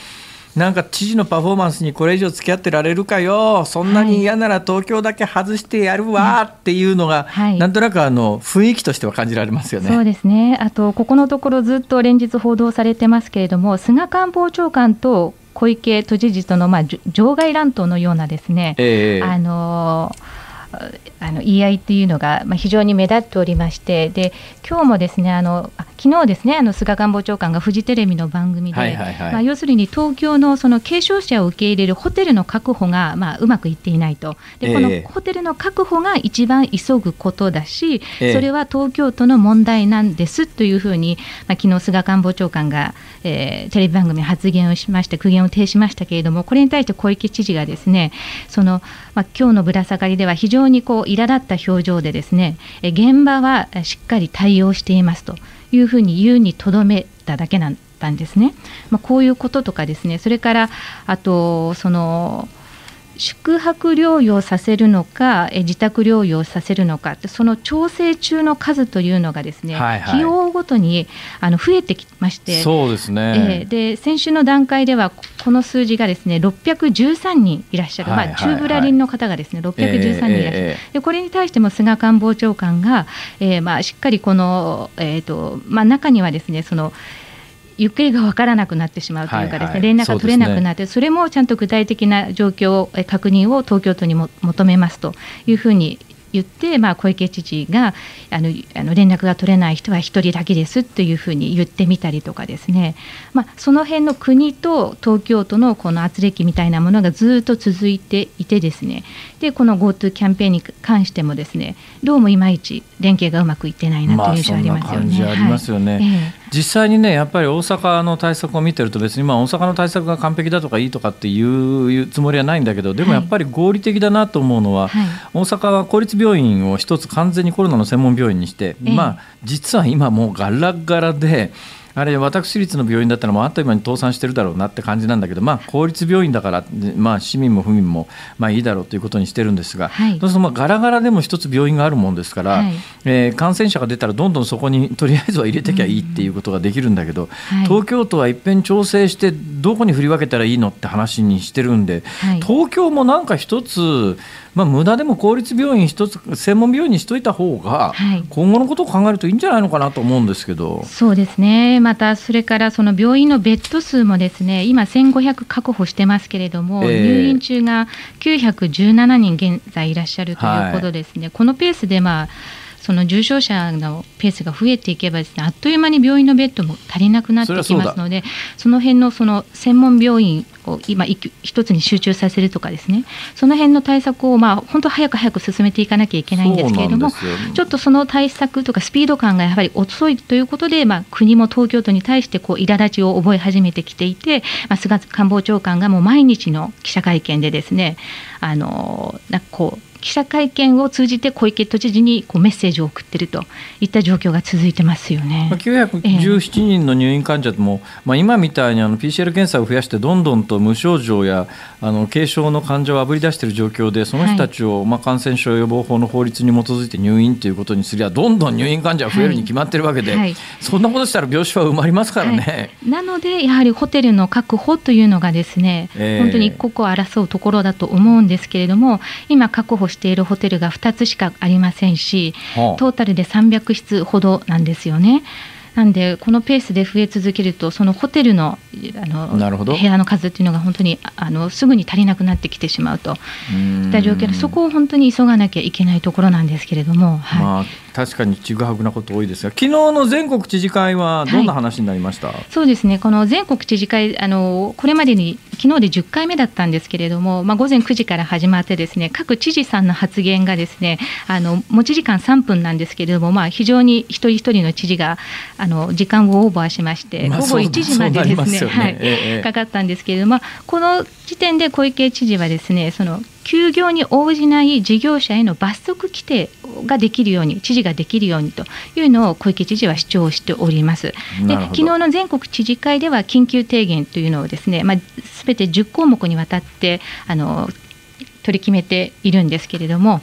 S2: なんか知事のパフォーマンスにこれ以上付き合ってられるかよ、そんなに嫌なら東京だけ外してやるわっていうのが、はい、なんとなくあの雰囲気としては感じられますよね。
S3: そうですね。あとここのところずっと連日報道されてますけれども菅官房長官と小池都知事とのまあ場外乱闘のようなですね、えー、あのーあの言い合いっていうのが、まあ、非常に目立っておりましてで今日もですねあの昨日ですねあの菅官房長官がフジテレビの番組で、はいはいはい、まあ、要するに東京のその軽症者を受け入れるホテルの確保が、まあ、うまくいっていないとでこのホテルの確保が一番急ぐことだし、それは東京都の問題なんですというふうに、まあ、昨日菅官房長官が、えー、テレビ番組発言をしまして苦言を呈しましたけれどもこれに対して小池知事がですねその、まあ、今日のぶら下がりでは非常にこう苛立った表情でですね現場はしっかり対応していますというふうに言うにとどめただけなんたんですね。まあ、こういうこととかですねそれからあとその宿泊療養させるのか、え自宅療養させるのか、その調整中の数というのがですね、はいはい、日をごとにあの増えてきまして、
S2: そうですね、
S3: えー、で先週の段階では、この数字がですね613人いらっしゃる、はいはいはい、まあ、中ブラリンの方がですね613人いらっしゃる、えー、でこれに対しても菅官房長官が、えーまあ、しっかりこの、えーとまあ、中にはですねその行方が分からなくなってしまうというかですね、はいはい、連絡が取れなくなって、そ、ね,、れもちゃんと具体的な状況確認を東京都にも求めますというふうに言って、まあ、小池知事があのあの連絡が取れない人は1人だけですというふうに言ってみたりとかですね、まあ、その辺の国と東京都のこの圧力みたいなものがずっと続いていてですね。でこの GoTo キャンペーンに関してもですねどうもいまいち連携がうまくいってないなという印象ありますよね。
S2: まあ、ありますよね、はい。えー実際にね、やっぱり大阪の対策を見てると、別にまあ大阪の対策が完璧だとかいいとかっていうつもりはないんだけど、でもやっぱり合理的だなと思うのは、はい、大阪は公立病院を一つ完全にコロナの専門病院にして、えまあ、実は今もうガラガラで、あれ私立の病院だったらもうあっという間に倒産してるだろうなって感じなんだけど、まあ、公立病院だから、まあ、市民も府民もまあいいだろうということにしてるんですが、はい、そうするとまあガラガラでも一つ病院があるもんですから、はい、えー、感染者が出たらどんどんそこにとりあえずは入れてきゃいいっていうことができるんだけど、はい、東京都はいっぺん調整してどこに振り分けたらいいのって話にしてるんで、東京もなんか一つまあ、無駄でも公立病院一つ専門病院にしといた方が、今後のことを考えるといいんじゃないのかなと思うんですけど、
S3: そうですね。またそれからその病院のベッド数もですね今1500確保してますけれども、えー、入院中が917人現在いらっしゃるということですね、はい、このペースでまあその重症者のペースが増えていけばですねあっという間に病院のベッドも足りなくなってきますのでその辺のその専門病院を今一つに集中させるとかですね。その辺の対策をまあ本当早く早く進めていかなきゃいけないんですけれどもちょっとその対策とかスピード感がやはり遅いということで、まあ、国も東京都に対してこう苛立ちを覚え始めてきていて、まあ、菅官房長官がもう毎日の記者会見でですねあのなんかこう記者会見を通じて小池都知事にこうメッセージを送っているといった状況が続いてますよね。
S2: 917人の入院患者も、えー、まあ、今みたいにあの PCR 検査を増やしてどんどんと無症状やあの軽症の患者をあぶり出している状況でその人たちを、はい、まあ、感染症予防法の法律に基づいて入院ということにすりゃどんどん入院患者が増えるに決まってるわけで、はい。はい、そんなことしたら病床は埋まりますからね、
S3: なのでやはりホテルの確保というのがですね、えー、本当に一刻を争うところだと思うんですけれども今確保しているホテルが2つしかありませんし、トータルで300室ほどなんですよね。なんでこのペースで増え続けるとそのホテルのあの部屋の数っていうのが本当にあのすぐに足りなくなってきてしまうと。いった状況でそこを本当に急がなきゃいけないところなんですけれども。はい、まあ
S2: 確かにちぐはぐなこと多いですが、昨日の全国知事会はどんな話になりました、はい、
S3: そうですね、この全国知事会、あのこれまでに昨日で10回目だったんですけれども、まあ、午前9時から始まって、ですね各知事さんの発言がですねあの持ち時間3分なんですけれども、まあ、非常に一人一人の知事があの時間をオーバーしまして、午後1時までですね、はい、かかったんですけれども、この時点で小池知事はですねその休業に応じない事業者への罰則規定ができるように、知事ができるようにというのを小池知事は主張しております。で昨日の全国知事会では緊急提言というのをですね、まあ、全て10項目にわたってあの取り決めているんですけれども、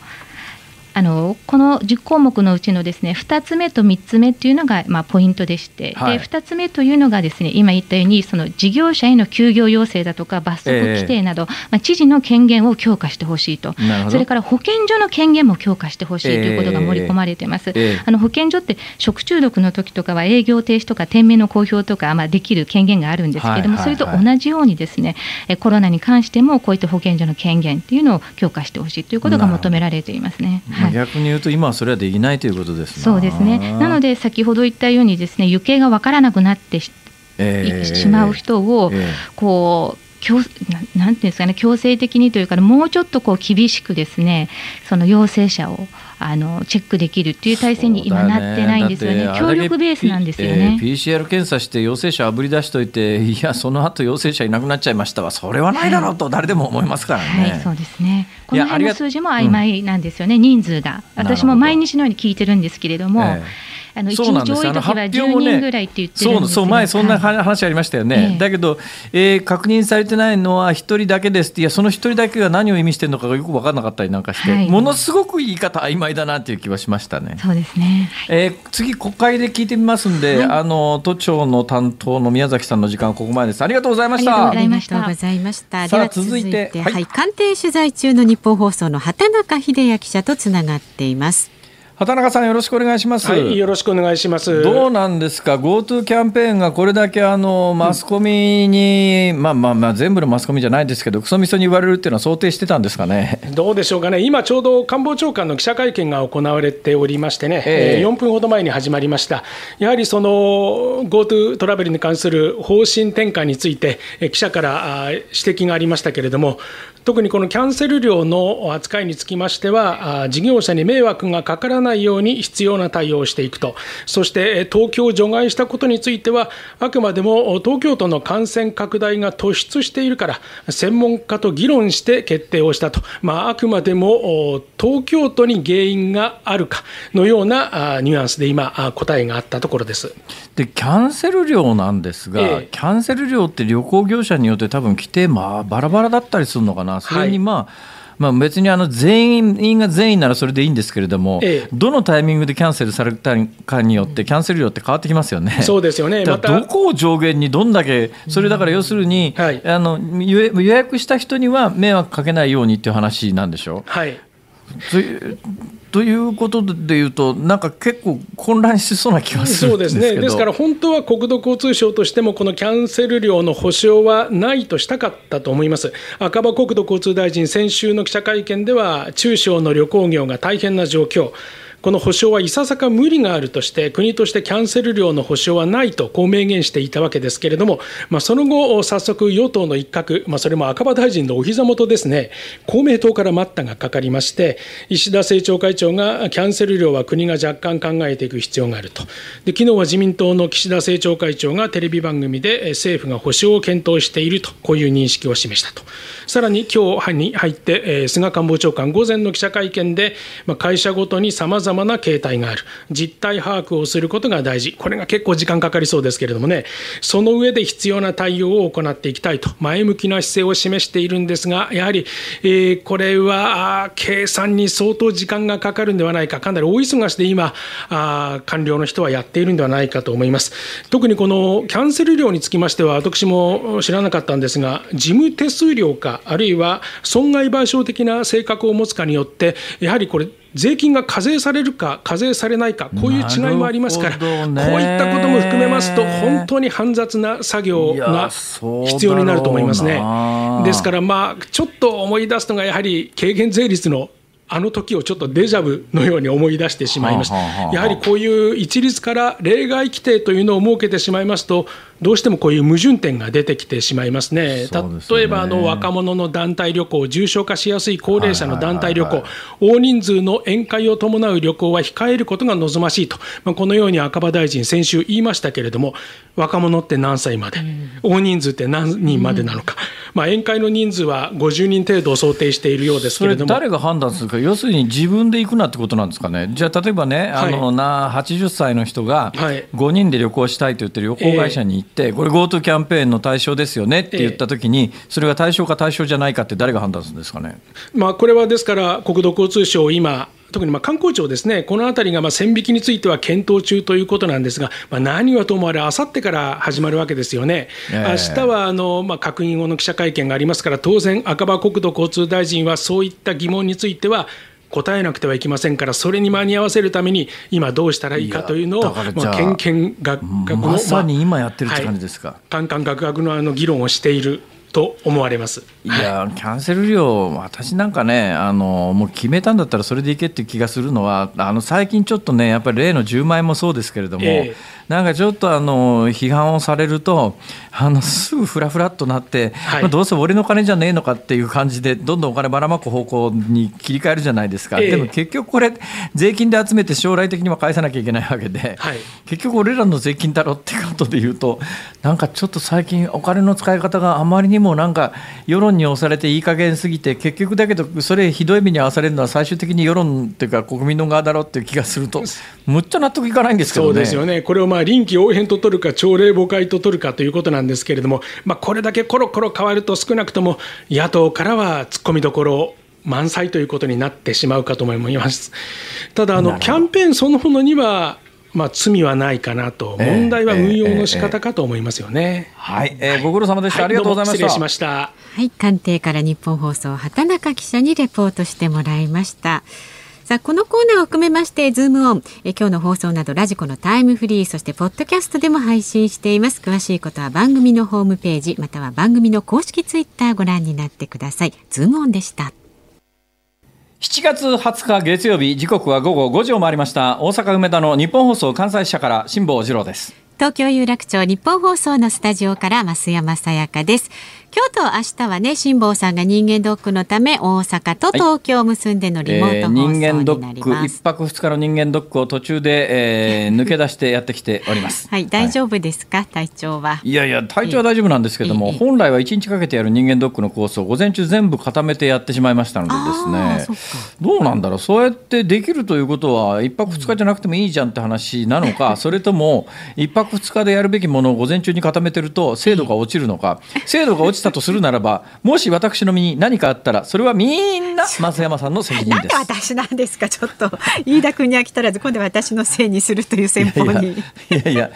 S3: あのこの10項目のうちのですね2つ目と3つ目というのが、まあ、ポイントでして、はい、で2つ目というのがですね今言ったようにその事業者への休業要請だとか罰則規定など、えー、まあ、知事の権限を強化してほしいと。それから保健所の権限も強化してほしいということが盛り込まれています、えー、あの保健所って食中毒の時とかは営業停止とか店名の公表とか、まあ、できる権限があるんですけれども、はいはいはい、それと同じようにですねコロナに関してもこういった保健所の権限というのを強化してほしいということが求められていますね。
S2: はい、逆に言うと今はそれはできないということです
S3: そうですね。なので先ほど言ったようにですね行方が分からなくなってし,、えー、しまう人を、えー、こう強なんていうんですかね強制的にというかもうちょっとこう厳しくですねその陽性者をあのチェックできるっていう体制に今なってないんですよね、ね協力ベースなんですよね、
S2: えー、PCR 検査して陽性者あぶり出しといて、いや、その後陽性者いなくなっちゃいましたわ、それはないだろうと、誰でも思いますからね。
S3: はい、そうですね。この辺の数字も曖昧なんですよね、人数が。私も毎日のように聞いてるんですけれども。えーあの1日多い時は10人ぐらいって言ってるんです
S2: そう前そんな話ありましたよね、はい、だけど、えー、確認されてないのは1人だけですって。いやその1人だけが何を意味してるのかがよく分からなかったりなんかして、はい、ものすごく言い方曖昧だなっていう気はしましたね。
S3: そうですね、
S2: えー、次国会で聞いてみますんで、はい、あの都庁の担当の宮崎さんの時間ここまでです。ありがとうございました。
S1: ありがとうございました。では続いてはい、官邸取材中の日本放送の畑中秀也記者とつながっています
S2: 畑中さんよろしくお願いします。
S4: はい、よろしくお願いします。
S2: どうなんですか、GoTo キャンペーンがこれだけあのマスコミに、うん、まあまあまあ全部のマスコミじゃないですけど、クソみそに言われるっていうのは想定してたんですかね？
S4: どうでしょうかね。今ちょうど官房長官の記者会見が行われておりましてね、えー、4分ほど前に始まりました。やはりその GoTo トラベルに関する方針転換について記者から指摘がありましたけれども、特にこのキャンセル料の扱いにつきましては、事業者に迷惑がかからないように必要な対応をしていくと、そして東京を除外したことについては、あくまでも東京都の感染拡大が突出しているから、専門家と議論して決定をしたと、まあ、あくまでも東京都に原因があるかのようなニュアンスで今、答えがあったところです。
S2: でキャンセル料なんですが、ええ、キャンセル料って旅行業者によって多分規定、まあ、バラバラだったりするのかな。な、それにまあ、はいまあ、別にあの全員が全員ならそれでいいんですけれども、ええ、どのタイミングでキャンセルされたかによって、キャンセル料って変わってきますよね。
S4: そうですよね、[laughs]
S2: ま、どこを上限にどんだけ、それだから要するに、はい、あの予約した人には迷惑かけないようにっていう話なんでしょ？
S4: はい
S2: ということでいうと、なんか結構混乱しそうな気がするんですね
S4: ですから本当は国土交通省としても、このキャンセル料の保証はないとしたかったと思います。赤羽国土交通大臣、先週の記者会見では、中小の旅行業が大変な状況。この補償はいささか無理があるとして、国としてキャンセル料の補償はないとこう明言していたわけですけれども、まあ、その後、早速、与党の一角、まあ、それも赤羽大臣のお膝元ですね、公明党から待ったがかかりまして、石田政調会長がキャンセル料は国が若干考えていく必要があると、で昨日は自民党の岸田政調会長がテレビ番組で政府が補償を検討していると、こういう認識を示したと。さらに今日に入って、菅官房長官、午前の記者会見で、会社ごとにさまざまな形態がある、実態把握をすることが大事、これが結構時間かかりそうですけれどもね、その上で必要な対応を行っていきたいと、前向きな姿勢を示しているんですが、やはり、えー、これは計算に相当時間がかかるんではないか、かなり大忙しで今、あ官僚の人はやっているんではないかと思います。特にこのキャンセル料につきましては、私も知らなかったんですが、事務手数料か、あるいは損害賠償的な性格を持つかによって、やはりこれ、税金が課税されるか、課税されないか、こういう違いもありますから、ね、こういったことも含めますと、本当に煩雑な作業が必要になると思いますね。ですから、まあ、ちょっと思い出すのが、やはり軽減税率のあの時をちょっとデジャブのように思い出してしまいました。やはりこういう一律から例外規定というのを設けてしまいますと、どうしてもこういう矛盾点が出てきてしまいますね、例えばあの若者の団体旅行、重症化しやすい高齢者の団体旅行、大人数の宴会を伴う旅行は控えることが望ましいと、まあ、このように赤羽大臣、先週言いましたけれども、若者って何歳まで、大人数って何人までなのか、まあ、宴会の人数は50人程度を想定しているようですけれども。
S2: 誰が判断するか、要するに自分で行くなってことなんですかね、じゃあ、例えばね、あのな80歳の人が5人で旅行したいと言ってる旅行会社に行って、これ、GoTo キャンペーンの対象ですよねって言ったときに、それが対象か対象じゃないかって、誰が判断するんですかね、
S4: まあ、これはですから、国土交通省、今、特にまあ観光庁ですね、このあたりがまあ線引きについては検討中ということなんですが、まあ、何はともあれ、あさってから始まるわけですよね、明日はあのまあ閣議後の記者会見がありますから、当然、赤羽国土交通大臣はそういった疑問については、答えなくてはいけませんから、それに間に合わせるために、今どうしたらいいかというのを、まあ、けんけんが
S2: くの、まさに今やってるって感じですか？はい、
S4: カンカンガクガクのあの議論をしていると思われます。
S2: いや、キャンセル料、私なんかねあの、もう決めたんだったらそれでいけっていう気がするのは、あの最近ちょっとね、やっぱり例の10万円もそうですけれども、えーなんかちょっとあの批判をされるとあのすぐふらふらっとなって、はい、まあ、どうせ俺の金じゃねえのかっていう感じでどんどんお金ばらまく方向に切り替えるじゃないですか、えー、でも結局これ税金で集めて将来的には返さなきゃいけないわけで、はい、結局俺らの税金だろってことで言うとなんかちょっと最近お金の使い方があまりにもなんか世論に押されていい加減すぎて結局だけどそれひどい目に遭わされるのは最終的に世論っていうか国民の側だろうっていう気がするとむっちゃ納得いかないんですけどね。
S4: そうですよねこれをまあ臨機応変と取るか、朝令暮改と取るかということなんですけれども、まあ、これだけコロコロ変わると、少なくとも野党からは突っ込みどころ満載ということになってしまうかと思います。ただあのキャンペーンそのものにはまあ、罪はないかなと、問題は運用の仕方かと思いますよね。
S2: えーえー、はい、えー、ご苦労様でした、はい、ありがとうございました。
S4: 失礼しました。は
S1: い、官邸から日本放送畑中記者にレポートしてもらいました。さあこのコーナーを含めましてズームオンえ今日の放送などラジコのタイムフリーそしてポッドキャストでも配信しています詳しいことは番組のホームページまたは番組の公式ツイッターご覧になってくださいズームオンでした
S2: 7月20日月曜日時刻は午後5時を回りました。大阪梅田の日本放送関西支社から辛坊治郎です。
S1: 東京有楽町日本放送のスタジオから増山さやかです。今日と明日はね辛坊さんが人間ドックのため大阪と東京を結んでのリモート放送になります、はいえー、人間ドック
S2: 一泊二日の人間ドックを途中で、えー、[laughs] 抜け出してやってきております。[laughs]
S1: はい大丈夫ですか、はい、体調は。
S2: いやいや体調は大丈夫なんですけども、えー、本来は一日かけてやる人間ドックのコースを午前中全部固めてやってしまいましたのでですね。どうなんだろう？そうやってできるということは一泊二日じゃなくてもいいじゃんって話なのか、それとも一泊二日でやるべきものを午前中に固めてると精度が落ちるのか。精度が落ちたとするならばもし私の身に何かあったらそれはみんな増山さんの責任です。
S1: なんか私なんですか？ちょっと飯田君に飽きたらず今度は私のせいにするという戦法に。
S2: いやいや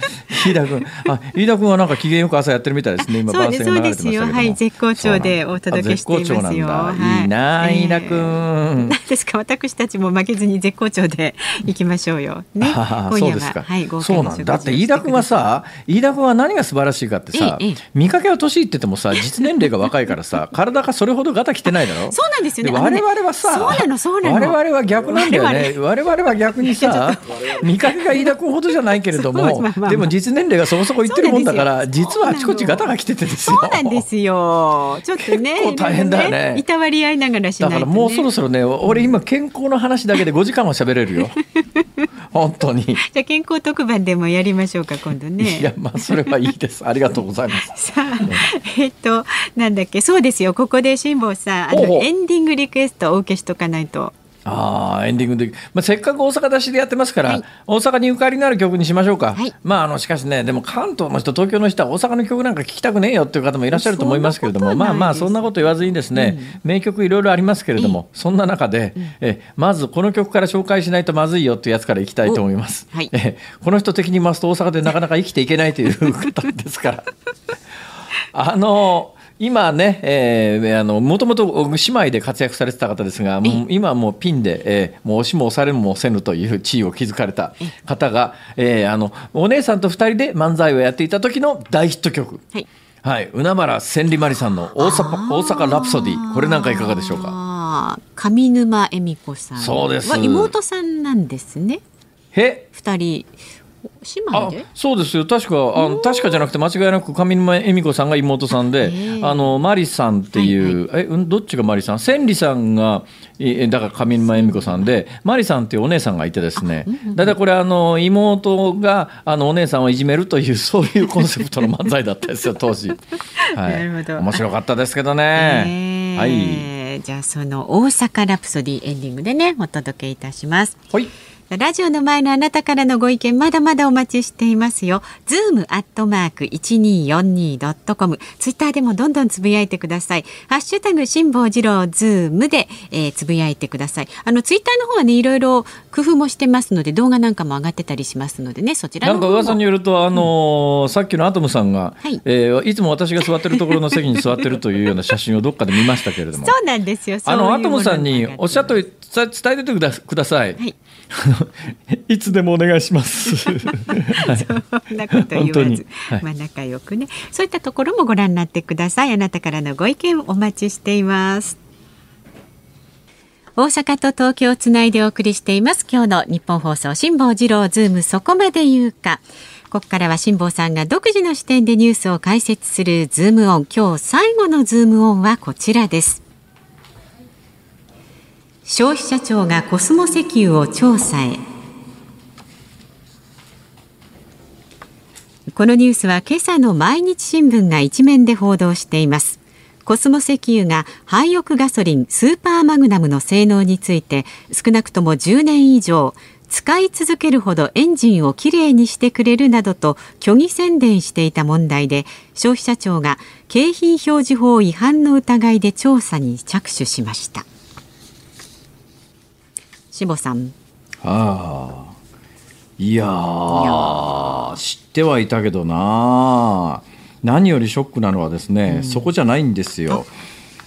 S2: 飯田君。あ飯田君はなんか機嫌よく朝やってるみたいですね。今
S1: そうですそうですよ。はい絶好調でお届けしていますよ。は
S2: い、いいな飯田君。
S1: 何ですか？私たちも負けずに絶好調でいきましょうよ。ね。今夜は。はい
S2: そうなんだ。って飯田君はさ飯田君は何が素晴らしいかってさ、見かけは年いっててもさ実年齢が若いからさ体がそれほどガタきてないだろ？
S1: そうなんですよね。
S2: 我々はさ
S1: そうなのそうな
S2: の。我々は逆なんだよね。我々。は逆にさ [laughs] 見かけが飯田君ほどじゃないけれども [laughs] でも実年齢がそこそこいってるもんだから実はあちこちガタが来ててです
S1: よ。そうなんですよ。ちょっとね
S2: 結構大変だよね。
S1: いたわり合いながらしな
S2: いと、ね、だからもうそろそろね俺今健康の話だけで5時間は喋れるよ本当に。じ
S1: ゃあ健康特番でもやりましょうか今度ね。
S2: いやまあそれはいいです。ありがとうございま
S1: す。[laughs] さあえっとなんだっけ。そうですよ。ここで辛坊さんあのエンディングリクエストをお受けしとかないと
S2: あエンディングで、まあ、せっかく大阪出しでやってますから、はい、大阪にゆかりのある曲にしましょうか、はい、まああのしかしねでも関東の人東京の人は大阪の曲なんか聴きたくねえよっていう方もいらっしゃると思いますけれどもまあまあそんなこと言わずにですね、うん、名曲いろいろありますけれども、そんな中で、うん、えまずこの曲から紹介しないとまずいよっていうやつからいきたいと思います、はい、えこの人的に言いますと大阪でなかなか生きていけないという方ですから。[laughs] あの今ね、えー、あのもともと姉妹で活躍されてた方ですが、今はもうピンで、えー、もう押しも押されもせぬという地位を築かれた方が、えー、あのお姉さんと2人で漫才をやっていた時の大ヒット曲。はい。はい、海原千里マリさんの大阪大阪ラプソディ。これなんかいかがでしょうか？
S1: 上沼恵美子さん
S2: そうです。
S1: 妹さんなんですね。
S2: へ。
S1: 二人姉妹で？
S2: そうですよ。確かあ確かじゃなくて間違いなく上沼恵美子さんが妹さんであのマリさんっていう、はいはい、えどっちがマリさん？千里さんがだから上沼恵美子さんでマリさんっていうお姉さんがいてですね。だいたいこれあの妹があのお姉さんをいじめるというそういうコンセプトの漫才だったですよ当時、[laughs] はい、面白かったですけどね、
S1: はい、じゃあその大阪ラプそしてエンディングでねお届けいたします。
S2: はい
S1: ラジオの前のあなたからのご意見まだまだお待ちしていますよ。ズームアットマーク一二四二ドットコム。ツイッターでもどんどんつぶやいてください。ハッシュタグ辛坊治郎ズームで、えー、つぶやいてください。あのツイッターの方はねいろいろ工夫もしてますので動画なんかも上がってたりしますのでねそちら
S2: なんか噂によるとあのーうん、さっきのアトムさんが、はいえー、いつも私が座ってるところの席に座ってるというような写真をどっかで見ましたけれども。
S1: そうなんですよ。
S2: あのアトムさんにおっしゃって伝えててください。はい [laughs] いつでもお願いします。[laughs] そん
S1: なこと言わず、はい、まあ仲良くね、そういったところもご覧になってください。あなたからのご意見お待ちしています。大阪と東京をつないでお送りしています。今日の日本放送辛坊治郎ズームそこまで言うか。ここからは辛坊さんが独自の視点でニュースを解説するズームオン。今日最後のズームオンはこちらです。消費者庁がコスモ石油を調査へ。このニュースは今朝の毎日新聞が一面で報道しています。コスモ石油が廃屋ガソリンスーパーマグナムの性能について少なくとも10年以上使い続けるほどエンジンをきれいにしてくれるなどと虚偽宣伝していた問題で消費者庁が景品表示法違反の疑いで調査に着手しました。志保さん。
S2: ああ。いや知ってはいたけどな何よりショックなのはですね、うん、そこじゃないんですよ。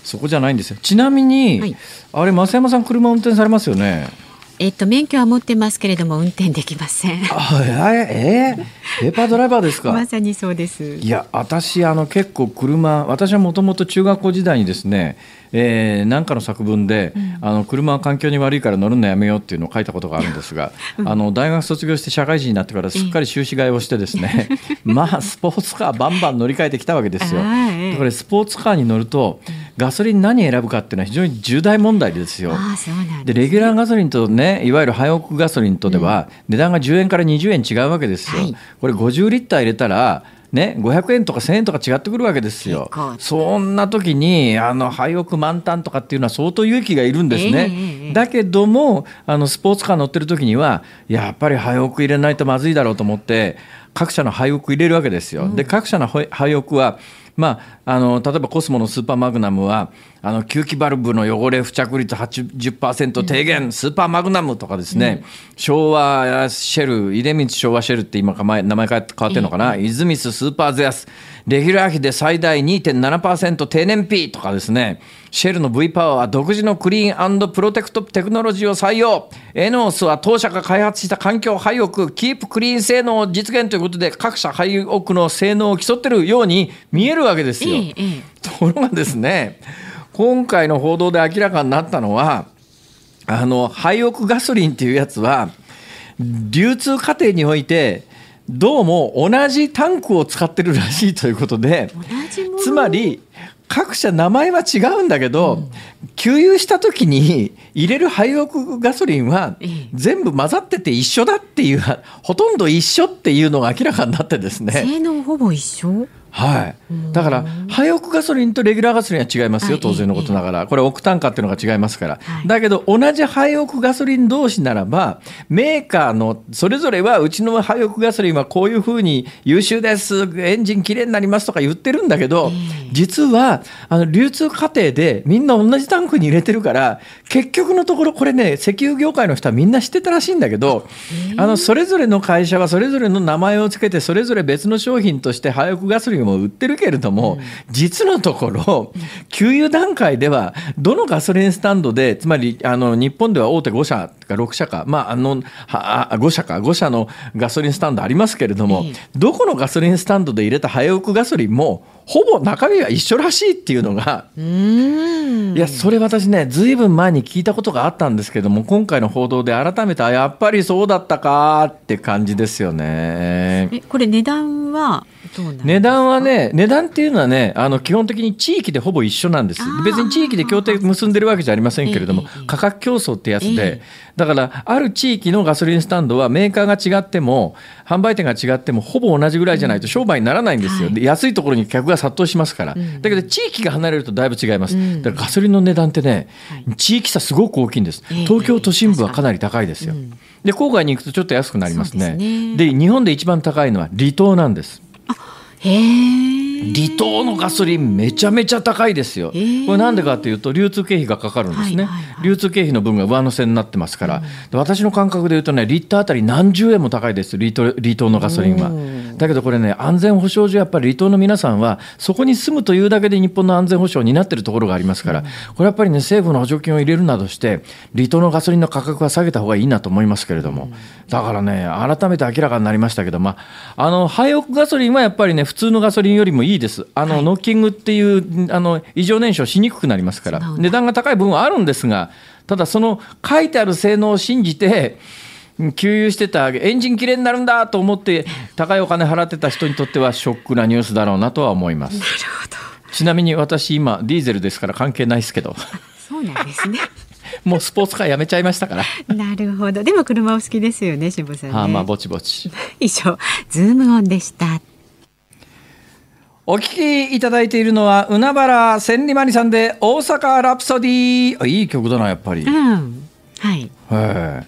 S2: そこじゃないんですよ。ちなみに、はい、あれ増山さん車運転されますよね？
S1: えっと免許は持ってますけれども運転できません。
S2: あえー、ペーパードライバーですか。
S1: まさにそうです。
S2: いや私あの結構車私はもともと中学校時代にですねえー、なんかの作文で、うん、あの車は環境に悪いから乗るのやめようっていうのを書いたことがあるんですが、うん、あの大学卒業して社会人になってからすっかり修士替えをしてですね、[laughs] まあスポーツカーバンバン乗り換えてきたわけですよ。だからスポーツカーに乗るとガソリン何選ぶかっていうのは非常に重大問題ですよ。で、ね、レギュラーガソリンとねいわゆるハイオクガソリンとでは、値段が10円から20円違うわけですよ。はい、これ50リッター入れたらね、500円とか1000円とか違ってくるわけですよ。そんな時にあの廃屋満タンとかっていうのは相当勇気がいるんですね。えー、だけどもあのスポーツカー乗ってる時にはやっぱり廃屋入れないとまずいだろうと思って各社の廃屋入れるわけですよ。で各社の廃屋はまあ、あの例えばコスモのスーパーマグナムはあの吸気バルブの汚れ付着率80%低減、スーパーマグナムとかですね、昭和シェル、出光昭和シェルって今名前変わってるのかな、イズミススーパーゼアス、レギュラー費で最大2.7%低燃費とかですね、シェルの V パワーは独自のクリーンプロテクトテクノロジーを採用。エノースは当社が開発した環境廃屋、キープクリーン性能を実現ということで、各社廃屋の性能を競ってるように見えるわけですよ。ところがですね、今回の報道で明らかになったのはあの廃屋ガソリンっていうやつは流通過程においてどうも同じタンクを使ってるらしいということでつまり各社名前は違うんだけど、うん、給油した時に入れる廃屋ガソリンは全部混ざってて一緒だっていうほとんど一緒っていうのが明らかになってですね。
S1: 性能ほぼ一緒？
S2: はい、だからハイオクガソリンとレギュラーガソリンは違いますよ当然のことながら。これオクタン価っていうのが違いますから、だけど同じハイオクガソリン同士ならばメーカーのそれぞれはうちのハイオクガソリンはこういうふうに優秀ですエンジンきれいになりますとか言ってるんだけど、実はあの流通過程でみんな同じタンクに入れてるから結局のところこれね石油業界の人はみんな知ってたらしいんだけどあのそれぞれの会社はそれぞれの名前を付けてそれぞれ別の商品としてハイオクガソリンも売ってるけれども、うん、実のところ、給油段階では、どのガソリンスタンドで、つまりあの日本では大手5社か6社か、まあ、あのは5社か、5社のガソリンスタンドありますけれども、どこのガソリンスタンドで入れた早送ガソリンも、ほぼ中身は一緒らしいっていうのがいやそれ私ねずいぶん前に聞いたことがあったんですけども今回の報道で改めてやっぱりそうだったかって感じですよね。
S1: えこれ値段は
S2: 値段はね値段っていうのはねあの基本的に地域でほぼ一緒なんです。別に地域で協定結んでるわけじゃありませんけれども、価格競争ってやつで、だからある地域のガソリンスタンドはメーカーが違っても販売店が違ってもほぼ同じぐらいじゃないと商売にならないんですよ、で安いところに客が殺到しますから、だけど地域が離れるとだいぶ違います、だからガソリンの値段ってね、地域差すごく大きいんです、東京都心部はかなり高いですよ、で郊外に行くとちょっと安くなりますね。で日本で一番高いのは離島なんです
S1: へえ
S2: 離島のガソリンめちゃめちゃ高いですよ。これなんでかというと流通経費がかかるんですね。はいはいはい、流通経費の分が上乗せになってますから、うん、私の感覚で言うとねリッターあたり何十円も高いです離島離島のガソリンは。だけどこれね安全保障上やっぱり離島の皆さんはそこに住むというだけで日本の安全保障になっているところがありますから、これやっぱりね政府の補助金を入れるなどして離島のガソリンの価格は下げた方がいいなと思いますけれども、だからね改めて明らかになりましたけどまああのハイオクガソリンはやっぱりね普通のガソリンよりもいいです。あの、はい、ノッキングっていうあの異常燃焼しにくくなりますから値段が高い部分はあるんですがただその書いてある性能を信じて給油してたエンジンきれいになるんだと思って高いお金払ってた人にとってはショックなニュースだろうなとは思います。なるほどちなみに私今ディーゼルですから関係ないですけど。
S1: そうなんですね。[laughs]
S2: もうスポーツカーやめちゃいましたから。
S1: なるほど。でも車お好きですよね、渋さん、ね、
S2: はあ、まあぼちぼち。[laughs]
S1: 以上、ズームオンでした。
S2: お聞きいただいているのは海原千里マリさんで大阪ラプソディ。いい曲だなやっぱり、うん、
S1: はい。
S2: あ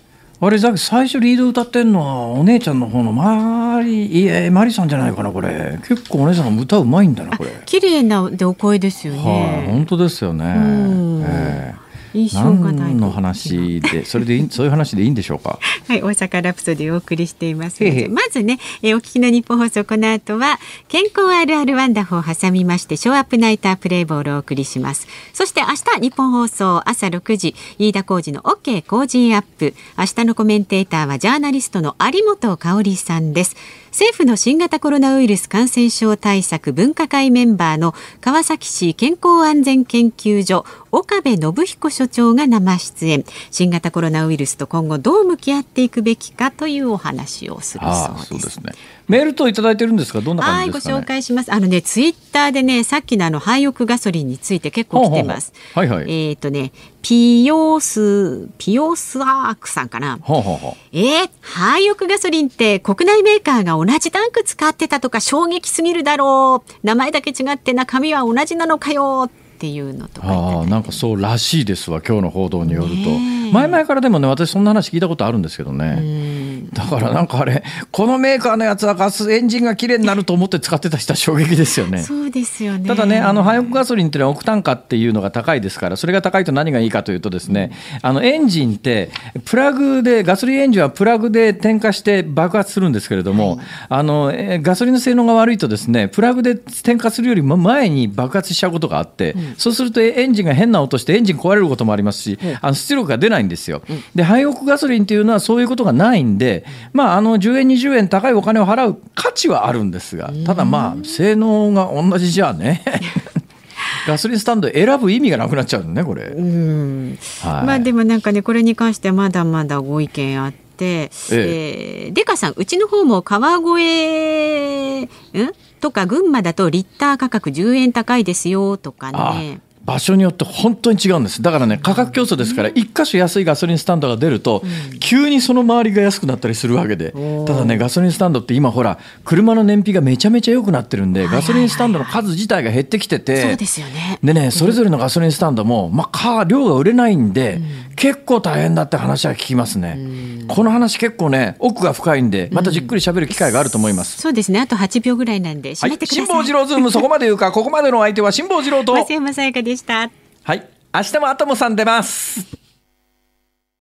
S2: れ最初リード歌ってんのはお姉ちゃんの方のマリいえマリさんじゃないかなこれ。結構お姉さん歌うまいんだなこれ。
S1: 綺麗なでお声ですよね。
S2: はい、あ、本当ですよね、え。ー印象がないの話でそれでそういう話でいいんでしょうか？
S1: はい大阪ラプソディお送りしています。まずね、えお聞きの日本放送この後は健康あるあるワンダフを挟みましてショーアップナイタープレイボールをお送りします。そして明日日本放送朝6時飯田浩二の OK 工事アップ。明日のコメンテーターはジャーナリストの有本香里さんです政府の新型コロナウイルス感染症対策分科会メンバーの川崎市健康安全研究所岡部信彦所長が生出演新型コロナウイルスと今後どう向き合っていくべきかというお話をするそうです。ね、
S2: メールといただいてるんですかどんな感じですか、
S1: ね、はい、ご紹介します。あのね、ツイッターでね、さっきのあの廃屋ガソリンについて結構来てます。
S2: はいはい。
S1: えっ、ー、とね、ピオス、ピオスアークさんかな？
S2: ほうほうほう
S1: えー、廃屋ガソリンって国内メーカーが同じタンク使ってたとか衝撃すぎるだろう。名前だけ違って中身は同じなのかよ。っていうのとか
S2: あなんかそうらしいですわ今日の報道によると前々からでもね私そんな話聞いたことあるんですけどねだからなんかあれこのメーカーのやつはガスエンジンが綺麗になると思って使ってた人は衝撃ですよね。
S1: そうですよね。
S2: ただねあのハイオクガソリンっていうのは億単価っていうのが高いですからそれが高いと何がいいかというとですね、あのエンジンってプラグでガソリンエンジンはプラグで点火して爆発するんですけれども、はい、あのガソリンの性能が悪いとですねプラグで点火するよりも前に爆発しちゃうことがあって、うん、そうするとエンジンが変な音してエンジン壊れることもありますし、うん、あの出力が出ないんですよ。でハイオクガソリンっていうのはそういうことがないんで、まあ、あの10円20円高いお金を払う価値はあるんですがただまあ性能が同じじゃね [laughs] ガソリンスタンド選ぶ意味がなくなっちゃうねこれ。う
S1: ん、はい、まあでもなんかねこれに関してはまだまだご意見あって。えええー、デカさんうちの方も川越ん？とか群馬だとリッター価格10円高いですよとかね。
S2: 場所によって本当に違うんです。だからね価格競争ですから一箇所安いガソリンスタンドが出ると急にその周りが安くなったりするわけで。ただねガソリンスタンドって今ほら車の燃費がめちゃめちゃ良くなってるんでガソリンスタンドの数自体が減ってきてて。
S1: でね。
S2: それぞれのガソリンスタンドもまあ量が売れないんで結構大変だって話は聞きますね。この話結構ね奥が深いんでまたじっくり喋る機会があると思います。
S1: そうですね。あと8秒ぐらいなんで締めてください、
S2: 辛坊治郎ズームそこまで言うかここまでの相手は辛坊治郎と。
S1: 松山さやかでした。
S2: はい。明日もアトモさん出ます。